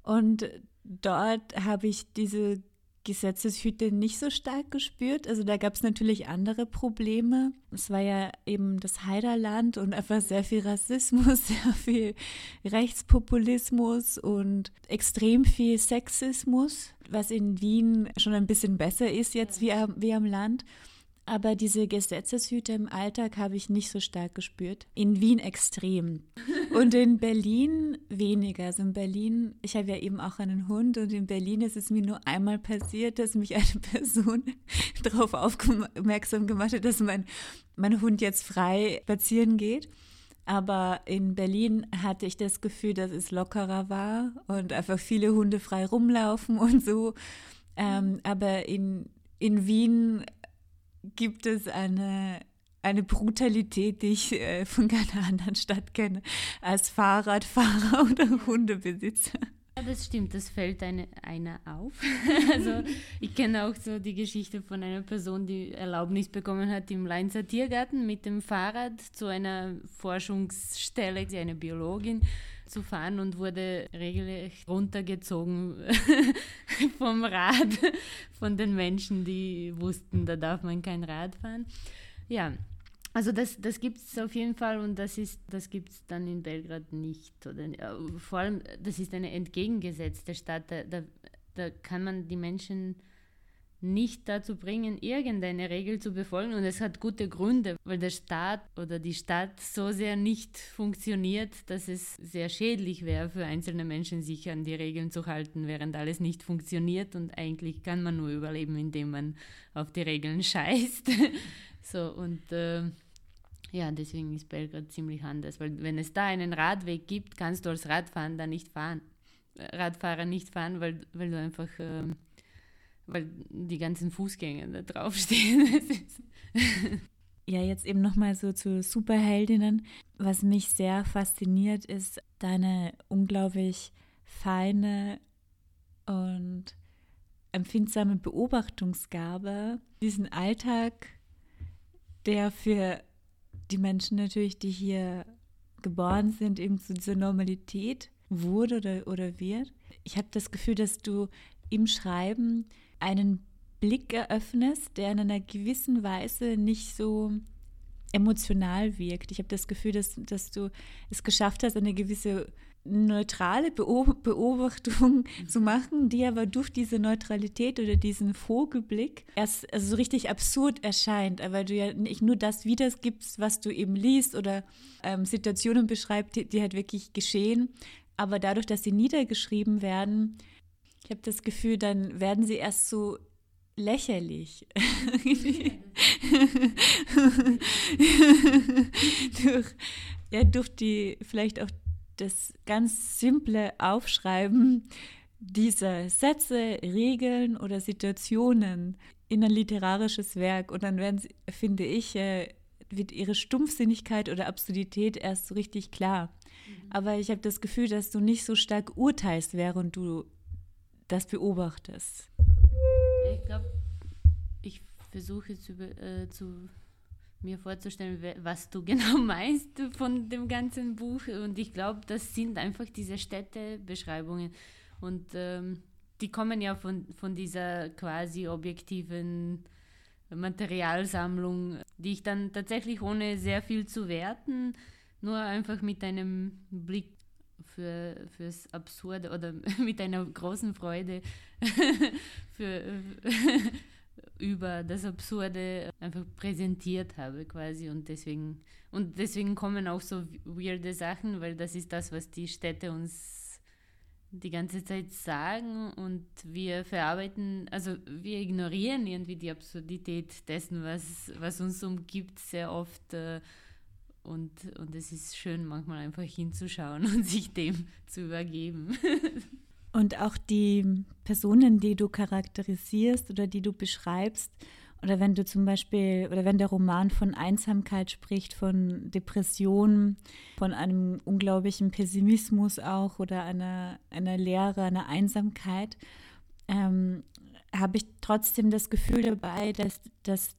und dort habe ich diese Gesetzeshüte nicht so stark gespürt. Also da gab es natürlich andere Probleme. Es war ja eben das Heiderland und einfach sehr viel Rassismus, (laughs) sehr viel Rechtspopulismus und extrem viel Sexismus, was in Wien schon ein bisschen besser ist jetzt wie am, wie am Land. Aber diese Gesetzeshüte im Alltag habe ich nicht so stark gespürt. In Wien extrem. (laughs) Und in Berlin weniger. Also in Berlin, ich habe ja eben auch einen Hund und in Berlin ist es mir nur einmal passiert, dass mich eine Person (laughs) darauf aufmerksam gemacht hat, dass mein, mein Hund jetzt frei spazieren geht. Aber in Berlin hatte ich das Gefühl, dass es lockerer war und einfach viele Hunde frei rumlaufen und so. Ähm, aber in, in Wien gibt es eine, eine Brutalität, die ich äh, von keiner anderen Stadt kenne, als Fahrradfahrer (laughs) oder Hundebesitzer. Ja, das stimmt, das fällt eine, einer auf. (laughs) also ich kenne auch so die Geschichte von einer Person, die Erlaubnis bekommen hat, im Leinzer Tiergarten mit dem Fahrrad zu einer Forschungsstelle, sie eine Biologin, zu fahren und wurde regelrecht runtergezogen (laughs) vom Rad von den Menschen, die wussten, da darf man kein Rad fahren. Ja, also das, das gibt es auf jeden Fall und das, das gibt es dann in Belgrad nicht. Oder, äh, vor allem, das ist eine entgegengesetzte Stadt. Da, da, da kann man die Menschen nicht dazu bringen, irgendeine Regel zu befolgen. Und es hat gute Gründe, weil der Staat oder die Stadt so sehr nicht funktioniert, dass es sehr schädlich wäre für einzelne Menschen, sich an die Regeln zu halten, während alles nicht funktioniert. Und eigentlich kann man nur überleben, indem man auf die Regeln (laughs) scheißt. (laughs) so, und äh, ja, deswegen ist Belgrad ziemlich anders, weil wenn es da einen Radweg gibt, kannst du als Radfahrer nicht fahren. Radfahrer nicht fahren, weil, weil du einfach äh, weil die ganzen Fußgänger da draufstehen. (laughs) ja, jetzt eben nochmal so zu Superheldinnen. Was mich sehr fasziniert, ist deine unglaublich feine und empfindsame Beobachtungsgabe, diesen Alltag, der für die Menschen natürlich, die hier geboren sind, eben zu dieser Normalität wurde oder, oder wird. Ich habe das Gefühl, dass du im Schreiben einen Blick eröffnest, der in einer gewissen Weise nicht so emotional wirkt. Ich habe das Gefühl, dass, dass du es geschafft hast, eine gewisse neutrale Beobachtung (laughs) zu machen, die aber durch diese Neutralität oder diesen Vogelblick erst also so richtig absurd erscheint, weil du ja nicht nur das wiedergibst, was du eben liest oder ähm, Situationen beschreibst, die, die halt wirklich geschehen, aber dadurch, dass sie niedergeschrieben werden, ich habe das Gefühl, dann werden sie erst so lächerlich. durch, ja, durch die, vielleicht auch das ganz simple Aufschreiben dieser Sätze, Regeln oder Situationen in ein literarisches Werk. Und dann werden sie, finde ich, äh, wird ihre Stumpfsinnigkeit oder Absurdität erst so richtig klar. Mhm. Aber ich habe das Gefühl, dass du nicht so stark urteilst, während du das beobachtest? Ich glaube, ich versuche zu, äh, zu mir vorzustellen, was du (laughs) genau meinst von dem ganzen Buch. Und ich glaube, das sind einfach diese Städtebeschreibungen. Und ähm, die kommen ja von, von dieser quasi objektiven Materialsammlung, die ich dann tatsächlich ohne sehr viel zu werten, nur einfach mit einem Blick für, fürs Absurde oder (laughs) mit einer großen Freude (laughs) für, (laughs) über das Absurde einfach präsentiert habe quasi. Und deswegen und deswegen kommen auch so weirde Sachen, weil das ist das, was die Städte uns die ganze Zeit sagen. Und wir verarbeiten, also wir ignorieren irgendwie die Absurdität dessen, was, was uns umgibt, sehr oft äh, und, und es ist schön, manchmal einfach hinzuschauen (laughs) und sich dem zu übergeben. (laughs) Und auch die Personen, die du charakterisierst oder die du beschreibst, oder wenn du zum Beispiel, oder wenn der Roman von Einsamkeit spricht, von Depressionen, von einem unglaublichen Pessimismus auch oder einer, einer Leere, einer Einsamkeit, ähm, habe ich trotzdem das Gefühl dabei, dass, dass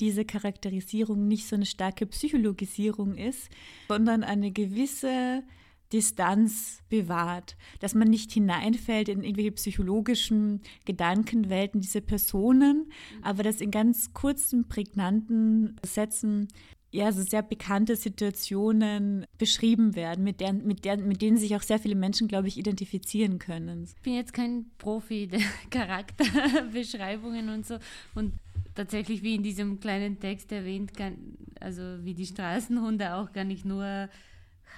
diese Charakterisierung nicht so eine starke Psychologisierung ist, sondern eine gewisse Distanz bewahrt, dass man nicht hineinfällt in irgendwelche psychologischen Gedankenwelten dieser Personen, aber dass in ganz kurzen, prägnanten Sätzen ja, so sehr bekannte Situationen beschrieben werden, mit, deren, mit, deren, mit denen sich auch sehr viele Menschen, glaube ich, identifizieren können. Ich bin jetzt kein Profi der (laughs) Charakterbeschreibungen und so und tatsächlich, wie in diesem kleinen Text erwähnt, kann, also wie die Straßenhunde auch, kann ich nur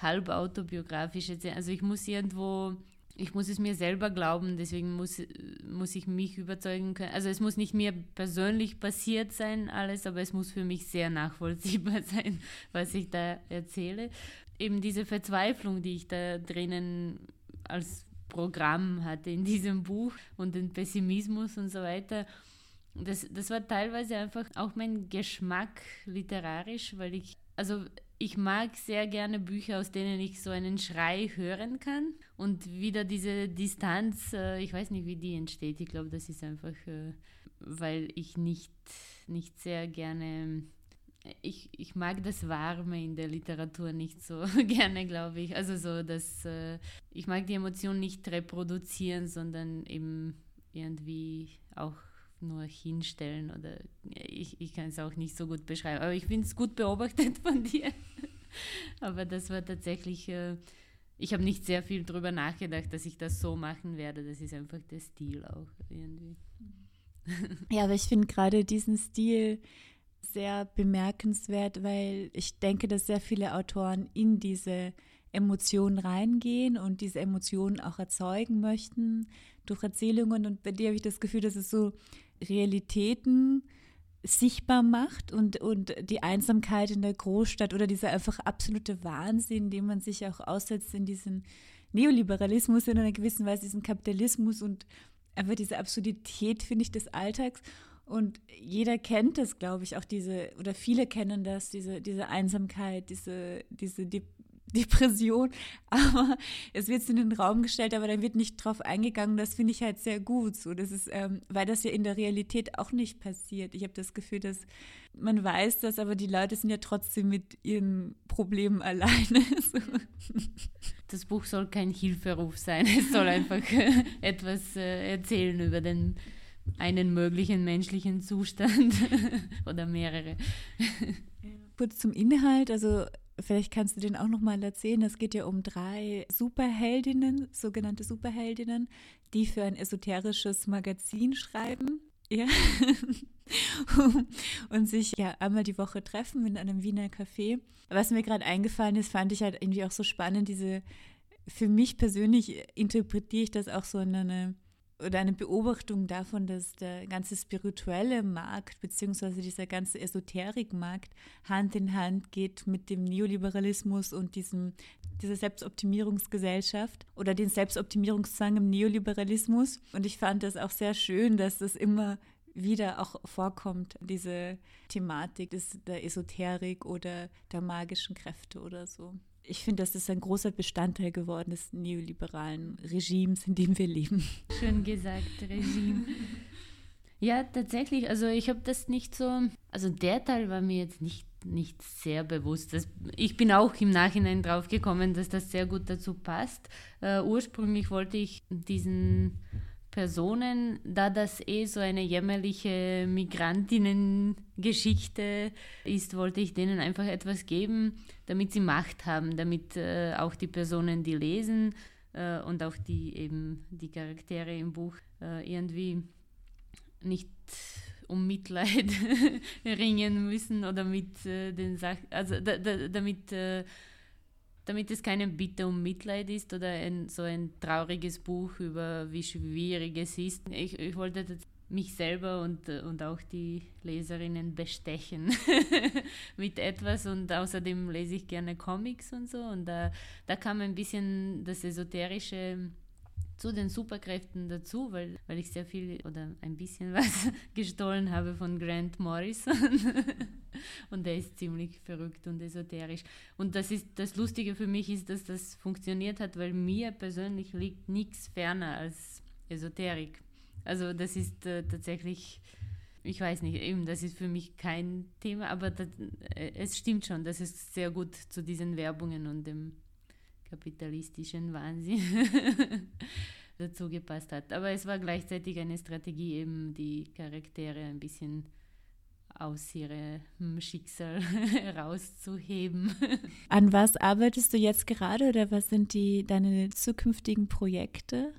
halb autobiografisch erzählen. Also ich muss irgendwo, ich muss es mir selber glauben, deswegen muss, muss ich mich überzeugen können. Also es muss nicht mir persönlich passiert sein, alles, aber es muss für mich sehr nachvollziehbar (laughs) sein, was ich da erzähle. Eben diese Verzweiflung, die ich da drinnen als Programm hatte in diesem Buch und den Pessimismus und so weiter. Das, das war teilweise einfach auch mein Geschmack literarisch, weil ich, also ich mag sehr gerne Bücher, aus denen ich so einen Schrei hören kann und wieder diese Distanz, äh, ich weiß nicht, wie die entsteht. Ich glaube, das ist einfach, äh, weil ich nicht, nicht sehr gerne, ich, ich mag das Warme in der Literatur nicht so (laughs) gerne, glaube ich. Also so, dass äh, ich mag die Emotion nicht reproduzieren, sondern eben irgendwie auch nur hinstellen oder ich, ich kann es auch nicht so gut beschreiben. Aber ich finde es gut beobachtet von (laughs) dir. Aber das war tatsächlich, äh, ich habe nicht sehr viel darüber nachgedacht, dass ich das so machen werde. Das ist einfach der Stil auch irgendwie. Ja, aber ich finde gerade diesen Stil sehr bemerkenswert, weil ich denke, dass sehr viele Autoren in diese Emotionen reingehen und diese Emotionen auch erzeugen möchten durch Erzählungen. Und bei dir habe ich das Gefühl, dass es so Realitäten sichtbar macht und, und die Einsamkeit in der Großstadt oder dieser einfach absolute Wahnsinn, den man sich auch aussetzt in diesen Neoliberalismus in einer gewissen Weise, diesen Kapitalismus und einfach diese Absurdität, finde ich, des Alltags. Und jeder kennt das, glaube ich, auch diese, oder viele kennen das, diese, diese Einsamkeit, diese, diese Depression, (laughs) aber es wird in den Raum gestellt, aber da wird nicht drauf eingegangen. Das finde ich halt sehr gut. So, das ist, ähm, weil das ja in der Realität auch nicht passiert. Ich habe das Gefühl, dass man weiß das, aber die Leute sind ja trotzdem mit ihren Problemen (laughs) alleine. So. Das Buch soll kein Hilferuf sein. Es soll einfach etwas äh, erzählen über den einen möglichen menschlichen Zustand (laughs) oder mehrere. Kurz zum Inhalt, also Vielleicht kannst du den auch noch mal erzählen. Es geht ja um drei Superheldinnen, sogenannte Superheldinnen, die für ein esoterisches Magazin schreiben. Ja. (laughs) und sich ja einmal die Woche treffen in einem Wiener Café. Was mir gerade eingefallen ist, fand ich halt irgendwie auch so spannend, diese, für mich persönlich interpretiere ich das auch so in eine oder eine Beobachtung davon, dass der ganze spirituelle Markt beziehungsweise dieser ganze Esoterikmarkt Hand in Hand geht mit dem Neoliberalismus und diesem, dieser Selbstoptimierungsgesellschaft oder den Selbstoptimierungszwang im Neoliberalismus. Und ich fand das auch sehr schön, dass das immer wieder auch vorkommt, diese Thematik des, der Esoterik oder der magischen Kräfte oder so ich finde, das ist ein großer Bestandteil geworden des neoliberalen Regimes, in dem wir leben. Schön gesagt, Regime. (laughs) Ja, tatsächlich. Also ich habe das nicht so, also der Teil war mir jetzt nicht, nicht sehr bewusst. Das, ich bin auch im Nachhinein drauf gekommen, dass das sehr gut dazu passt. Uh, ursprünglich wollte ich diesen Personen, da das eh so eine jämmerliche Migrantinnen-Geschichte ist, wollte ich denen einfach etwas geben, damit sie Macht haben, damit äh, auch die Personen, die lesen äh, und auch die eben die Charaktere im Buch äh, irgendwie nicht um Mitleid (laughs) ringen müssen oder mit äh, den Sachen, also da, da, damit äh, damit es keine Bitte um Mitleid ist oder ein, so ein trauriges Buch über wie schwierig es ist. Ich, ich wollte mich selber und, und auch die Leserinnen bestechen (laughs) mit etwas und außerdem lese ich gerne Comics und so und da, da kam ein bisschen das Esoterische zu den Superkräften dazu, weil, weil ich sehr viel oder ein bisschen (laughs) was gestohlen habe von Grant Morrison. (laughs) und der ist ziemlich verrückt und esoterisch. Und das ist das Lustige für mich ist, dass das funktioniert hat, weil mir persönlich liegt nichts ferner als Esoterik. Also das ist äh, tatsächlich, ich weiß nicht, eben, das ist für mich kein Thema, aber das, äh, es stimmt schon, das ist sehr gut zu diesen Werbungen und dem kapitalistischen Wahnsinn (laughs) dazu gepasst hat. Aber es war gleichzeitig eine Strategie, eben die Charaktere ein bisschen aus ihrem Schicksal (laughs) rauszuheben. An was arbeitest du jetzt gerade oder was sind die deine zukünftigen Projekte?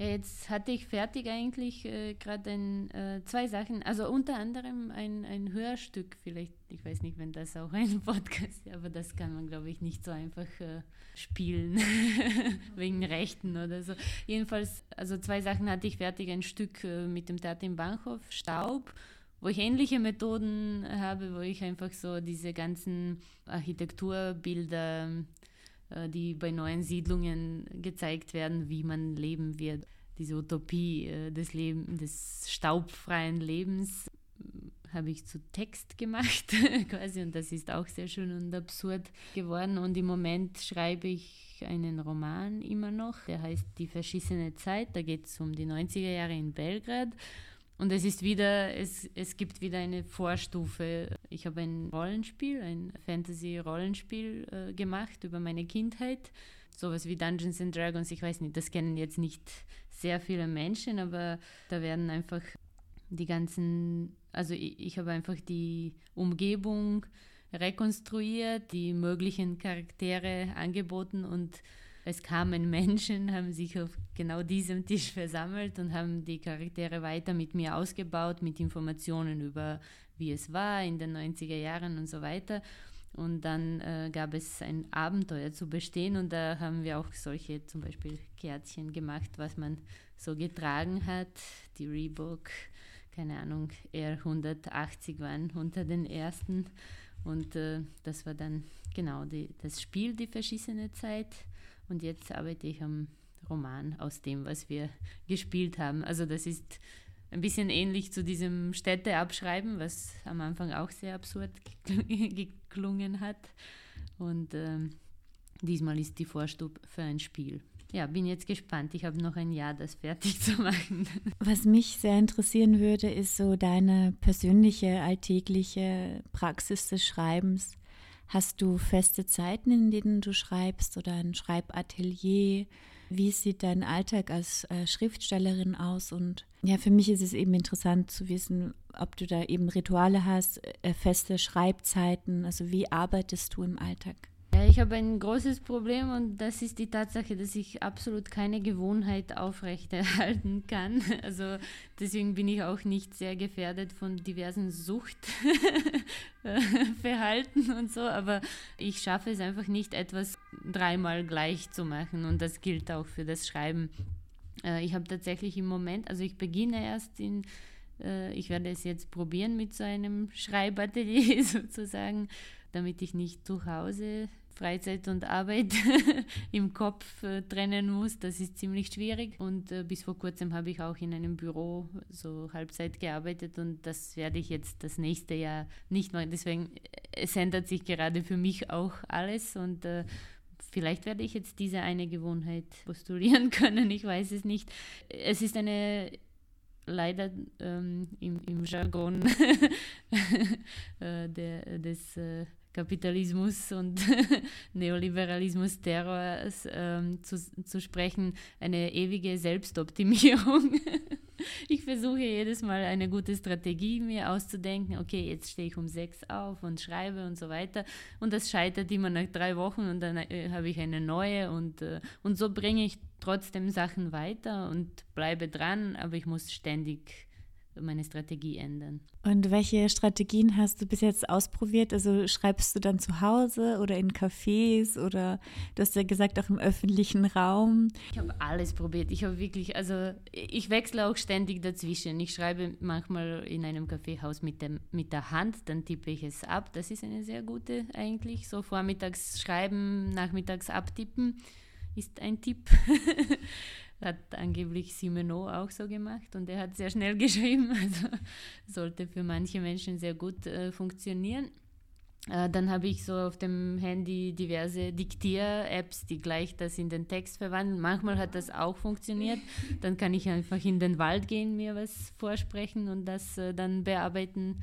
Jetzt hatte ich fertig eigentlich äh, gerade äh, zwei Sachen, also unter anderem ein, ein Hörstück, vielleicht, ich weiß nicht, wenn das auch ein (laughs) Podcast ist, aber das kann man, glaube ich, nicht so einfach äh, spielen, (laughs) wegen Rechten oder so. Jedenfalls, also zwei Sachen hatte ich fertig, ein Stück äh, mit dem Theater in Bahnhof, Staub, wo ich ähnliche Methoden habe, wo ich einfach so diese ganzen Architekturbilder die bei neuen Siedlungen gezeigt werden, wie man leben wird. Diese Utopie äh, des, Leben, des staubfreien Lebens äh, habe ich zu Text gemacht (laughs) quasi und das ist auch sehr schön und absurd geworden. Und im Moment schreibe ich einen Roman immer noch, der heißt Die verschissene Zeit, da geht es um die 90er Jahre in Belgrad und es ist wieder, es, es gibt wieder eine Vorstufe. Ich habe ein Rollenspiel, ein Fantasy-Rollenspiel äh, gemacht über meine Kindheit. Sowas wie Dungeons and Dragons, ich weiß nicht, das kennen jetzt nicht sehr viele Menschen, aber da werden einfach die ganzen, also ich, ich habe einfach die Umgebung rekonstruiert, die möglichen Charaktere angeboten und es kamen Menschen, haben sich auf genau diesem Tisch versammelt und haben die Charaktere weiter mit mir ausgebaut, mit Informationen über, wie es war in den 90er Jahren und so weiter. Und dann äh, gab es ein Abenteuer zu bestehen und da haben wir auch solche zum Beispiel Kärtchen gemacht, was man so getragen hat. Die Reebok, keine Ahnung, R180 waren unter den ersten. Und äh, das war dann genau die, das Spiel, die verschissene Zeit. Und jetzt arbeite ich am Roman aus dem, was wir gespielt haben. Also das ist ein bisschen ähnlich zu diesem Städteabschreiben, was am Anfang auch sehr absurd (laughs) geklungen hat. Und ähm, diesmal ist die Vorstub für ein Spiel. Ja, bin jetzt gespannt. Ich habe noch ein Jahr, das fertig zu machen. (laughs) Was mich sehr interessieren würde, ist so deine persönliche, alltägliche Praxis des Schreibens. Hast du feste Zeiten, in denen du schreibst oder ein Schreibatelier? Wie sieht dein Alltag als äh, Schriftstellerin aus? Und ja, für mich ist es eben interessant zu wissen, ob du da eben Rituale hast, äh, feste Schreibzeiten. Also wie arbeitest du im Alltag? Ich habe ein großes Problem und das ist die Tatsache, dass ich absolut keine Gewohnheit aufrechterhalten (laughs) kann. Also deswegen bin ich auch nicht sehr gefährdet von diversen Suchtverhalten (laughs) und so, aber ich schaffe es einfach nicht, etwas dreimal gleich zu machen und das gilt auch für das Schreiben. Äh, ich habe tatsächlich im Moment, also ich beginne erst in äh, ich werde es jetzt probieren mit so einem Schreibatelier (laughs) sozusagen, damit ich nicht zu Hause Freizeit und Arbeit (laughs) im Kopf äh, trennen muss. Das ist ziemlich schwierig. Und äh, bis vor kurzem habe ich auch in einem Büro so Halbzeit gearbeitet und das werde ich jetzt das nächste Jahr nicht machen. Deswegen, äh, es ändert sich gerade für mich auch alles und äh, Vielleicht werde ich jetzt diese eine Gewohnheit (laughs) postulieren können, ich weiß es nicht. Es ist eine leider ähm, im, im Jargon (laughs) äh, der, des äh, Kapitalismus und (laughs) Neoliberalismus, Terrors ähm, zu, zu sprechen, eine ewige Selbstoptimierung. (laughs) ich versuche jedes Mal eine gute Strategie mir auszudenken. Okay, jetzt stehe ich um sechs auf und schreibe und so weiter. Und das scheitert immer nach drei Wochen und dann äh, habe ich eine neue und, äh, und so bringe ich trotzdem Sachen weiter und bleibe dran, aber ich muss ständig meine Strategie ändern. Und welche Strategien hast du bis jetzt ausprobiert? Also schreibst du dann zu Hause oder in Cafés oder du hast ja gesagt auch im öffentlichen Raum? Ich habe alles probiert. Ich habe wirklich, also ich wechsle auch ständig dazwischen. Ich schreibe manchmal in einem Kaffeehaus mit, dem, mit der Hand, dann tippe ich es ab. Das ist eine sehr gute eigentlich. So vormittags schreiben, nachmittags abtippen ist ein Tipp. (laughs) hat angeblich Simeno auch so gemacht und er hat sehr schnell (laughs) geschrieben, also sollte für manche Menschen sehr gut äh, funktionieren. Äh, dann habe ich so auf dem Handy diverse Diktier-Apps, die gleich das in den Text verwandeln. Manchmal hat das auch funktioniert. Dann kann ich einfach in den Wald gehen, mir was vorsprechen und das äh, dann bearbeiten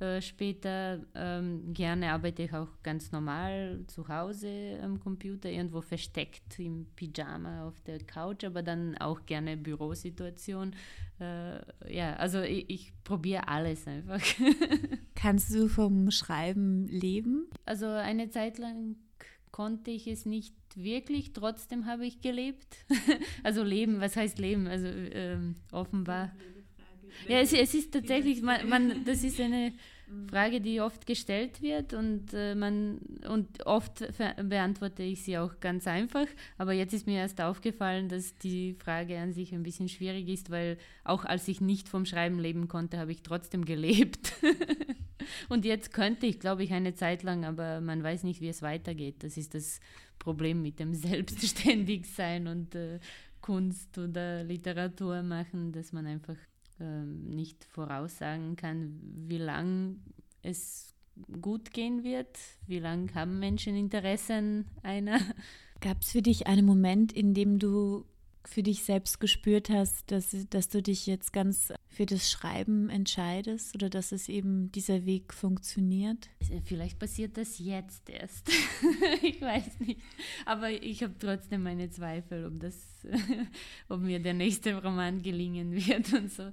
äh, später. Ähm, gerne arbeite ich auch ganz normal zu Hause am Computer, irgendwo versteckt im Pyjama auf der Couch, aber dann auch gerne Bürosituation. Äh, ja, also ich, ich probiere alles einfach. (laughs) Kannst du vom Schreiben leben? Also eine Zeit lang konnte ich es nicht wirklich, trotzdem habe ich gelebt. (laughs) also Leben, was heißt Leben? Also ähm, offenbar. Ja, es, es ist tatsächlich, man, man, (laughs) das ist eine Frage, die oft gestellt wird und äh, man und oft beantworte ich sie auch ganz einfach. Aber jetzt ist mir erst aufgefallen, dass die Frage an sich ein bisschen schwierig ist, weil auch als ich nicht vom Schreiben leben konnte, habe ich trotzdem gelebt. (laughs) und jetzt könnte ich, glaube ich, eine Zeit lang, aber man weiß nicht, wie es weitergeht. Das ist das Problem mit dem (laughs) Selbstständigsein und äh, Kunst oder Literatur machen, dass man einfach ähm, nicht voraussagen kann, wie lang es gut gehen wird, wie lange haben Menschen Interesse an einer. Gab es für dich einen Moment, in dem du für dich selbst gespürt hast, dass, dass du dich jetzt ganz für das Schreiben entscheidest oder dass es eben dieser Weg funktioniert? Vielleicht passiert das jetzt erst. (laughs) ich weiß nicht. Aber ich habe trotzdem meine Zweifel, ob, das, (laughs) ob mir der nächste Roman gelingen wird und so.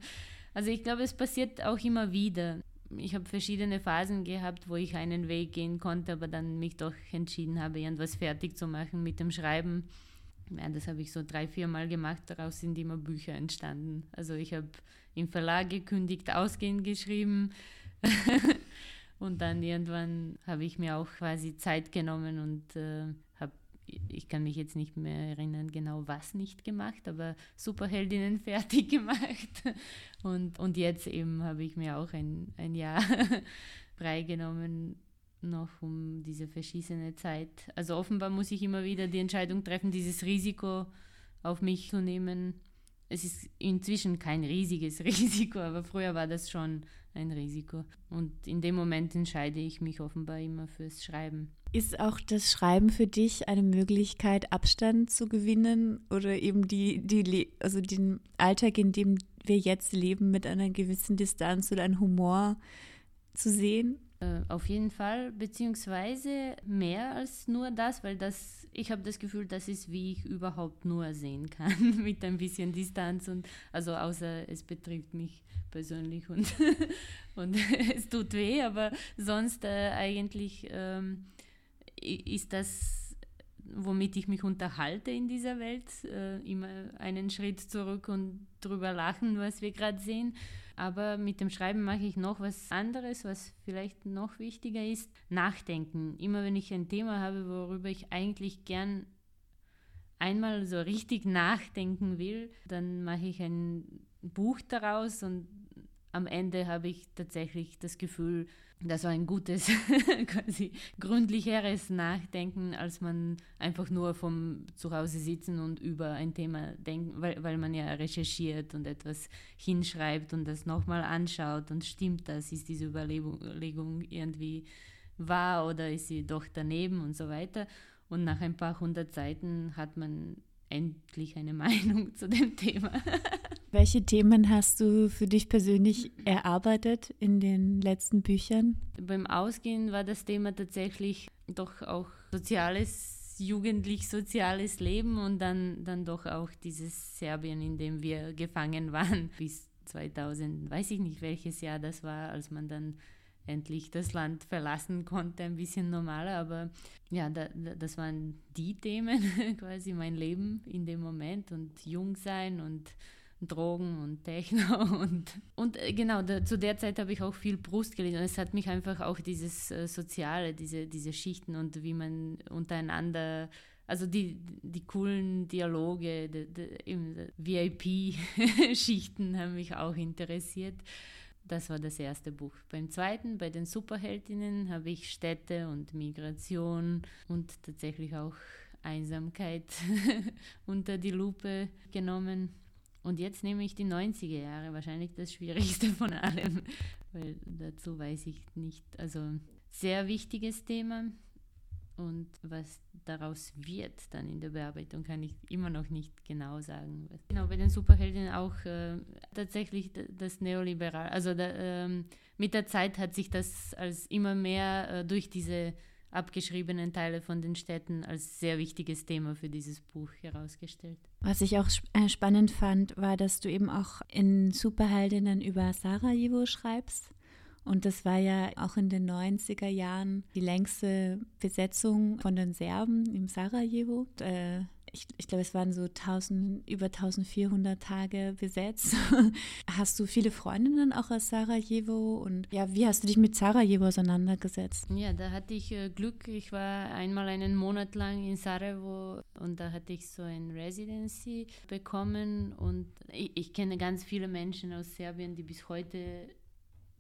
Also ich glaube, es passiert auch immer wieder. Ich habe verschiedene Phasen gehabt, wo ich einen Weg gehen konnte, aber dann mich doch entschieden habe, irgendwas fertig zu machen mit dem Schreiben ja, das habe ich so drei, vier Mal gemacht, daraus sind immer Bücher entstanden. Also ich habe im Verlag gekündigt, ausgehend geschrieben (laughs) und dann irgendwann habe ich mir auch quasi Zeit genommen und äh, habe, ich kann mich jetzt nicht mehr erinnern, genau was nicht gemacht, aber Superheldinnen (laughs) fertig gemacht. Und, und jetzt eben habe ich mir auch ein, ein Jahr (laughs) freigenommen noch um diese verschissene Zeit. Also offenbar muss ich immer wieder die Entscheidung treffen, dieses Risiko auf mich zu nehmen. Es ist inzwischen kein riesiges (laughs) Risiko, aber früher war das schon ein Risiko. Und in dem Moment entscheide ich mich offenbar immer fürs Schreiben. Ist auch das Schreiben für dich eine Möglichkeit, Abstand zu gewinnen oder eben die, die, also den Alltag, in dem wir jetzt leben, mit einer gewissen Distanz oder einem Humor zu sehen? Äh, auf jeden Fall, beziehungsweise mehr als nur das, weil das, ich habe das Gefühl, das ist, wie ich überhaupt nur sehen kann, (laughs) mit ein bisschen Distanz und also außer es betrifft mich persönlich und, (laughs) und (laughs) es tut weh, aber sonst äh, eigentlich ähm, ist das, womit ich mich unterhalte in dieser Welt, äh, immer einen Schritt zurück und drüber lachen, was wir gerade sehen. Aber mit dem Schreiben mache ich noch was anderes, was vielleicht noch wichtiger ist. Nachdenken. Immer wenn ich ein Thema habe, worüber ich eigentlich gern einmal so richtig nachdenken will, dann mache ich ein Buch daraus und am Ende habe ich tatsächlich das Gefühl, das war ein gutes, (laughs) quasi gründlicheres Nachdenken, als man einfach nur vom Zuhause sitzen und über ein Thema denken, weil, weil man ja recherchiert und etwas hinschreibt und das nochmal anschaut und stimmt das, ist diese Überlegung irgendwie wahr oder ist sie doch daneben und so weiter. Und nach ein paar hundert Seiten hat man endlich eine (laughs) Meinung zu dem Thema. Welche Themen hast du für dich persönlich erarbeitet in den letzten Büchern? Beim Ausgehen war das Thema tatsächlich doch auch soziales, jugendlich soziales Leben und dann, dann doch auch dieses Serbien, in dem wir gefangen (laughs) waren bis 2000, weiß ich nicht welches Jahr das war, als man dann endlich das Land verlassen konnte, ein bisschen normaler. Aber ja, da, da, das waren die Themen, (laughs) quasi mein Leben in dem Moment und jung sein und Drogen und Techno (laughs) und, und äh, genau, da, zu der Zeit habe ich auch viel Brust gelesen und es hat mich einfach auch dieses äh, Soziale, diese, diese Schichten und wie man untereinander, also die, die coolen Dialoge, VIP-Schichten (laughs) haben mich auch interessiert. Das war das erste Buch. Beim zweiten, bei den Superheldinnen, habe ich Städte und Migration und tatsächlich auch Einsamkeit (laughs) unter die Lupe genommen. Und jetzt nehme ich die 90er Jahre, wahrscheinlich das Schwierigste (laughs) von allem, weil dazu weiß ich nicht. Also sehr wichtiges Thema und was daraus wird dann in der Bearbeitung, kann ich immer noch nicht genau sagen. Genau, bei den Superheldinnen auch äh, tatsächlich das Neoliberal. Also da, ähm, mit der Zeit hat sich das als immer mehr äh, durch diese abgeschriebenen Teile von den Städten als sehr wichtiges Thema für dieses Buch herausgestellt. Was ich auch äh, spannend fand, war, dass du eben auch in Superheldinnen über Sarajevo schreibst Und das war ja auch in den 90er Jahren die längste Besetzung von den Serben im Sarajevo. Äh, ich, ich glaube, es waren so 1000, über 1400 Tage besetzt. (laughs) hast du viele Freundinnen auch aus Sarajevo? Und ja, wie hast du dich mit Sarajevo auseinandergesetzt? Ja, da hatte ich äh, Glück. Ich war einmal einen Monat lang in Sarajevo und da hatte ich so ein Residency bekommen. Und ich, ich kenne ganz viele Menschen aus Serbien, die bis heute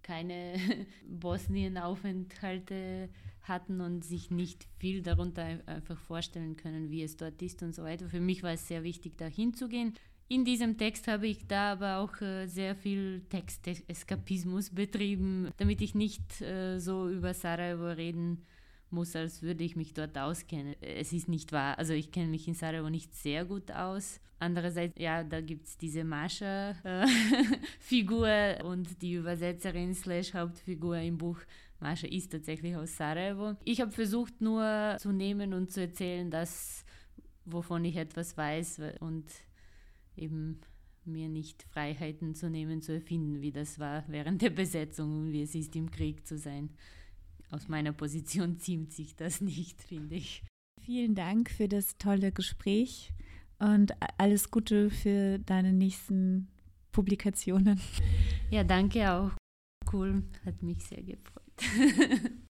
keine (laughs) Bosnien-Aufenthalte hatten und sich nicht viel darunter einfach vorstellen können, wie es dort ist und so weiter. Für mich war es sehr wichtig, da hinzugehen. In diesem Text habe ich da aber auch äh, sehr viel Texteskapismus betrieben, damit ich nicht äh, so über Sarajevo reden muss, als würde ich mich dort auskennen. Es ist nicht wahr. Also ich kenne mich in Sarajevo nicht sehr gut aus. Andererseits, ja, da gibt es diese Mascha-Figur äh, (laughs) und die Übersetzerin slash Hauptfigur im Buch Mascha ist tatsächlich aus Sarajevo. Ich habe versucht nur zu nehmen und zu erzählen, das, wovon ich etwas weiß und eben mir nicht Freiheiten zu nehmen, zu erfinden, wie das war während der Besetzung und wie es ist, im Krieg zu sein aus meiner Position (laughs) ziemt sich das nicht, finde ich. Vielen Dank für das tolle Gespräch und alles Gute für deine nächsten Publikationen. Ja, danke auch. Cool, hat mich sehr gefreut. (laughs)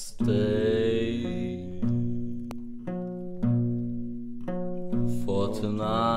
stay for tonight.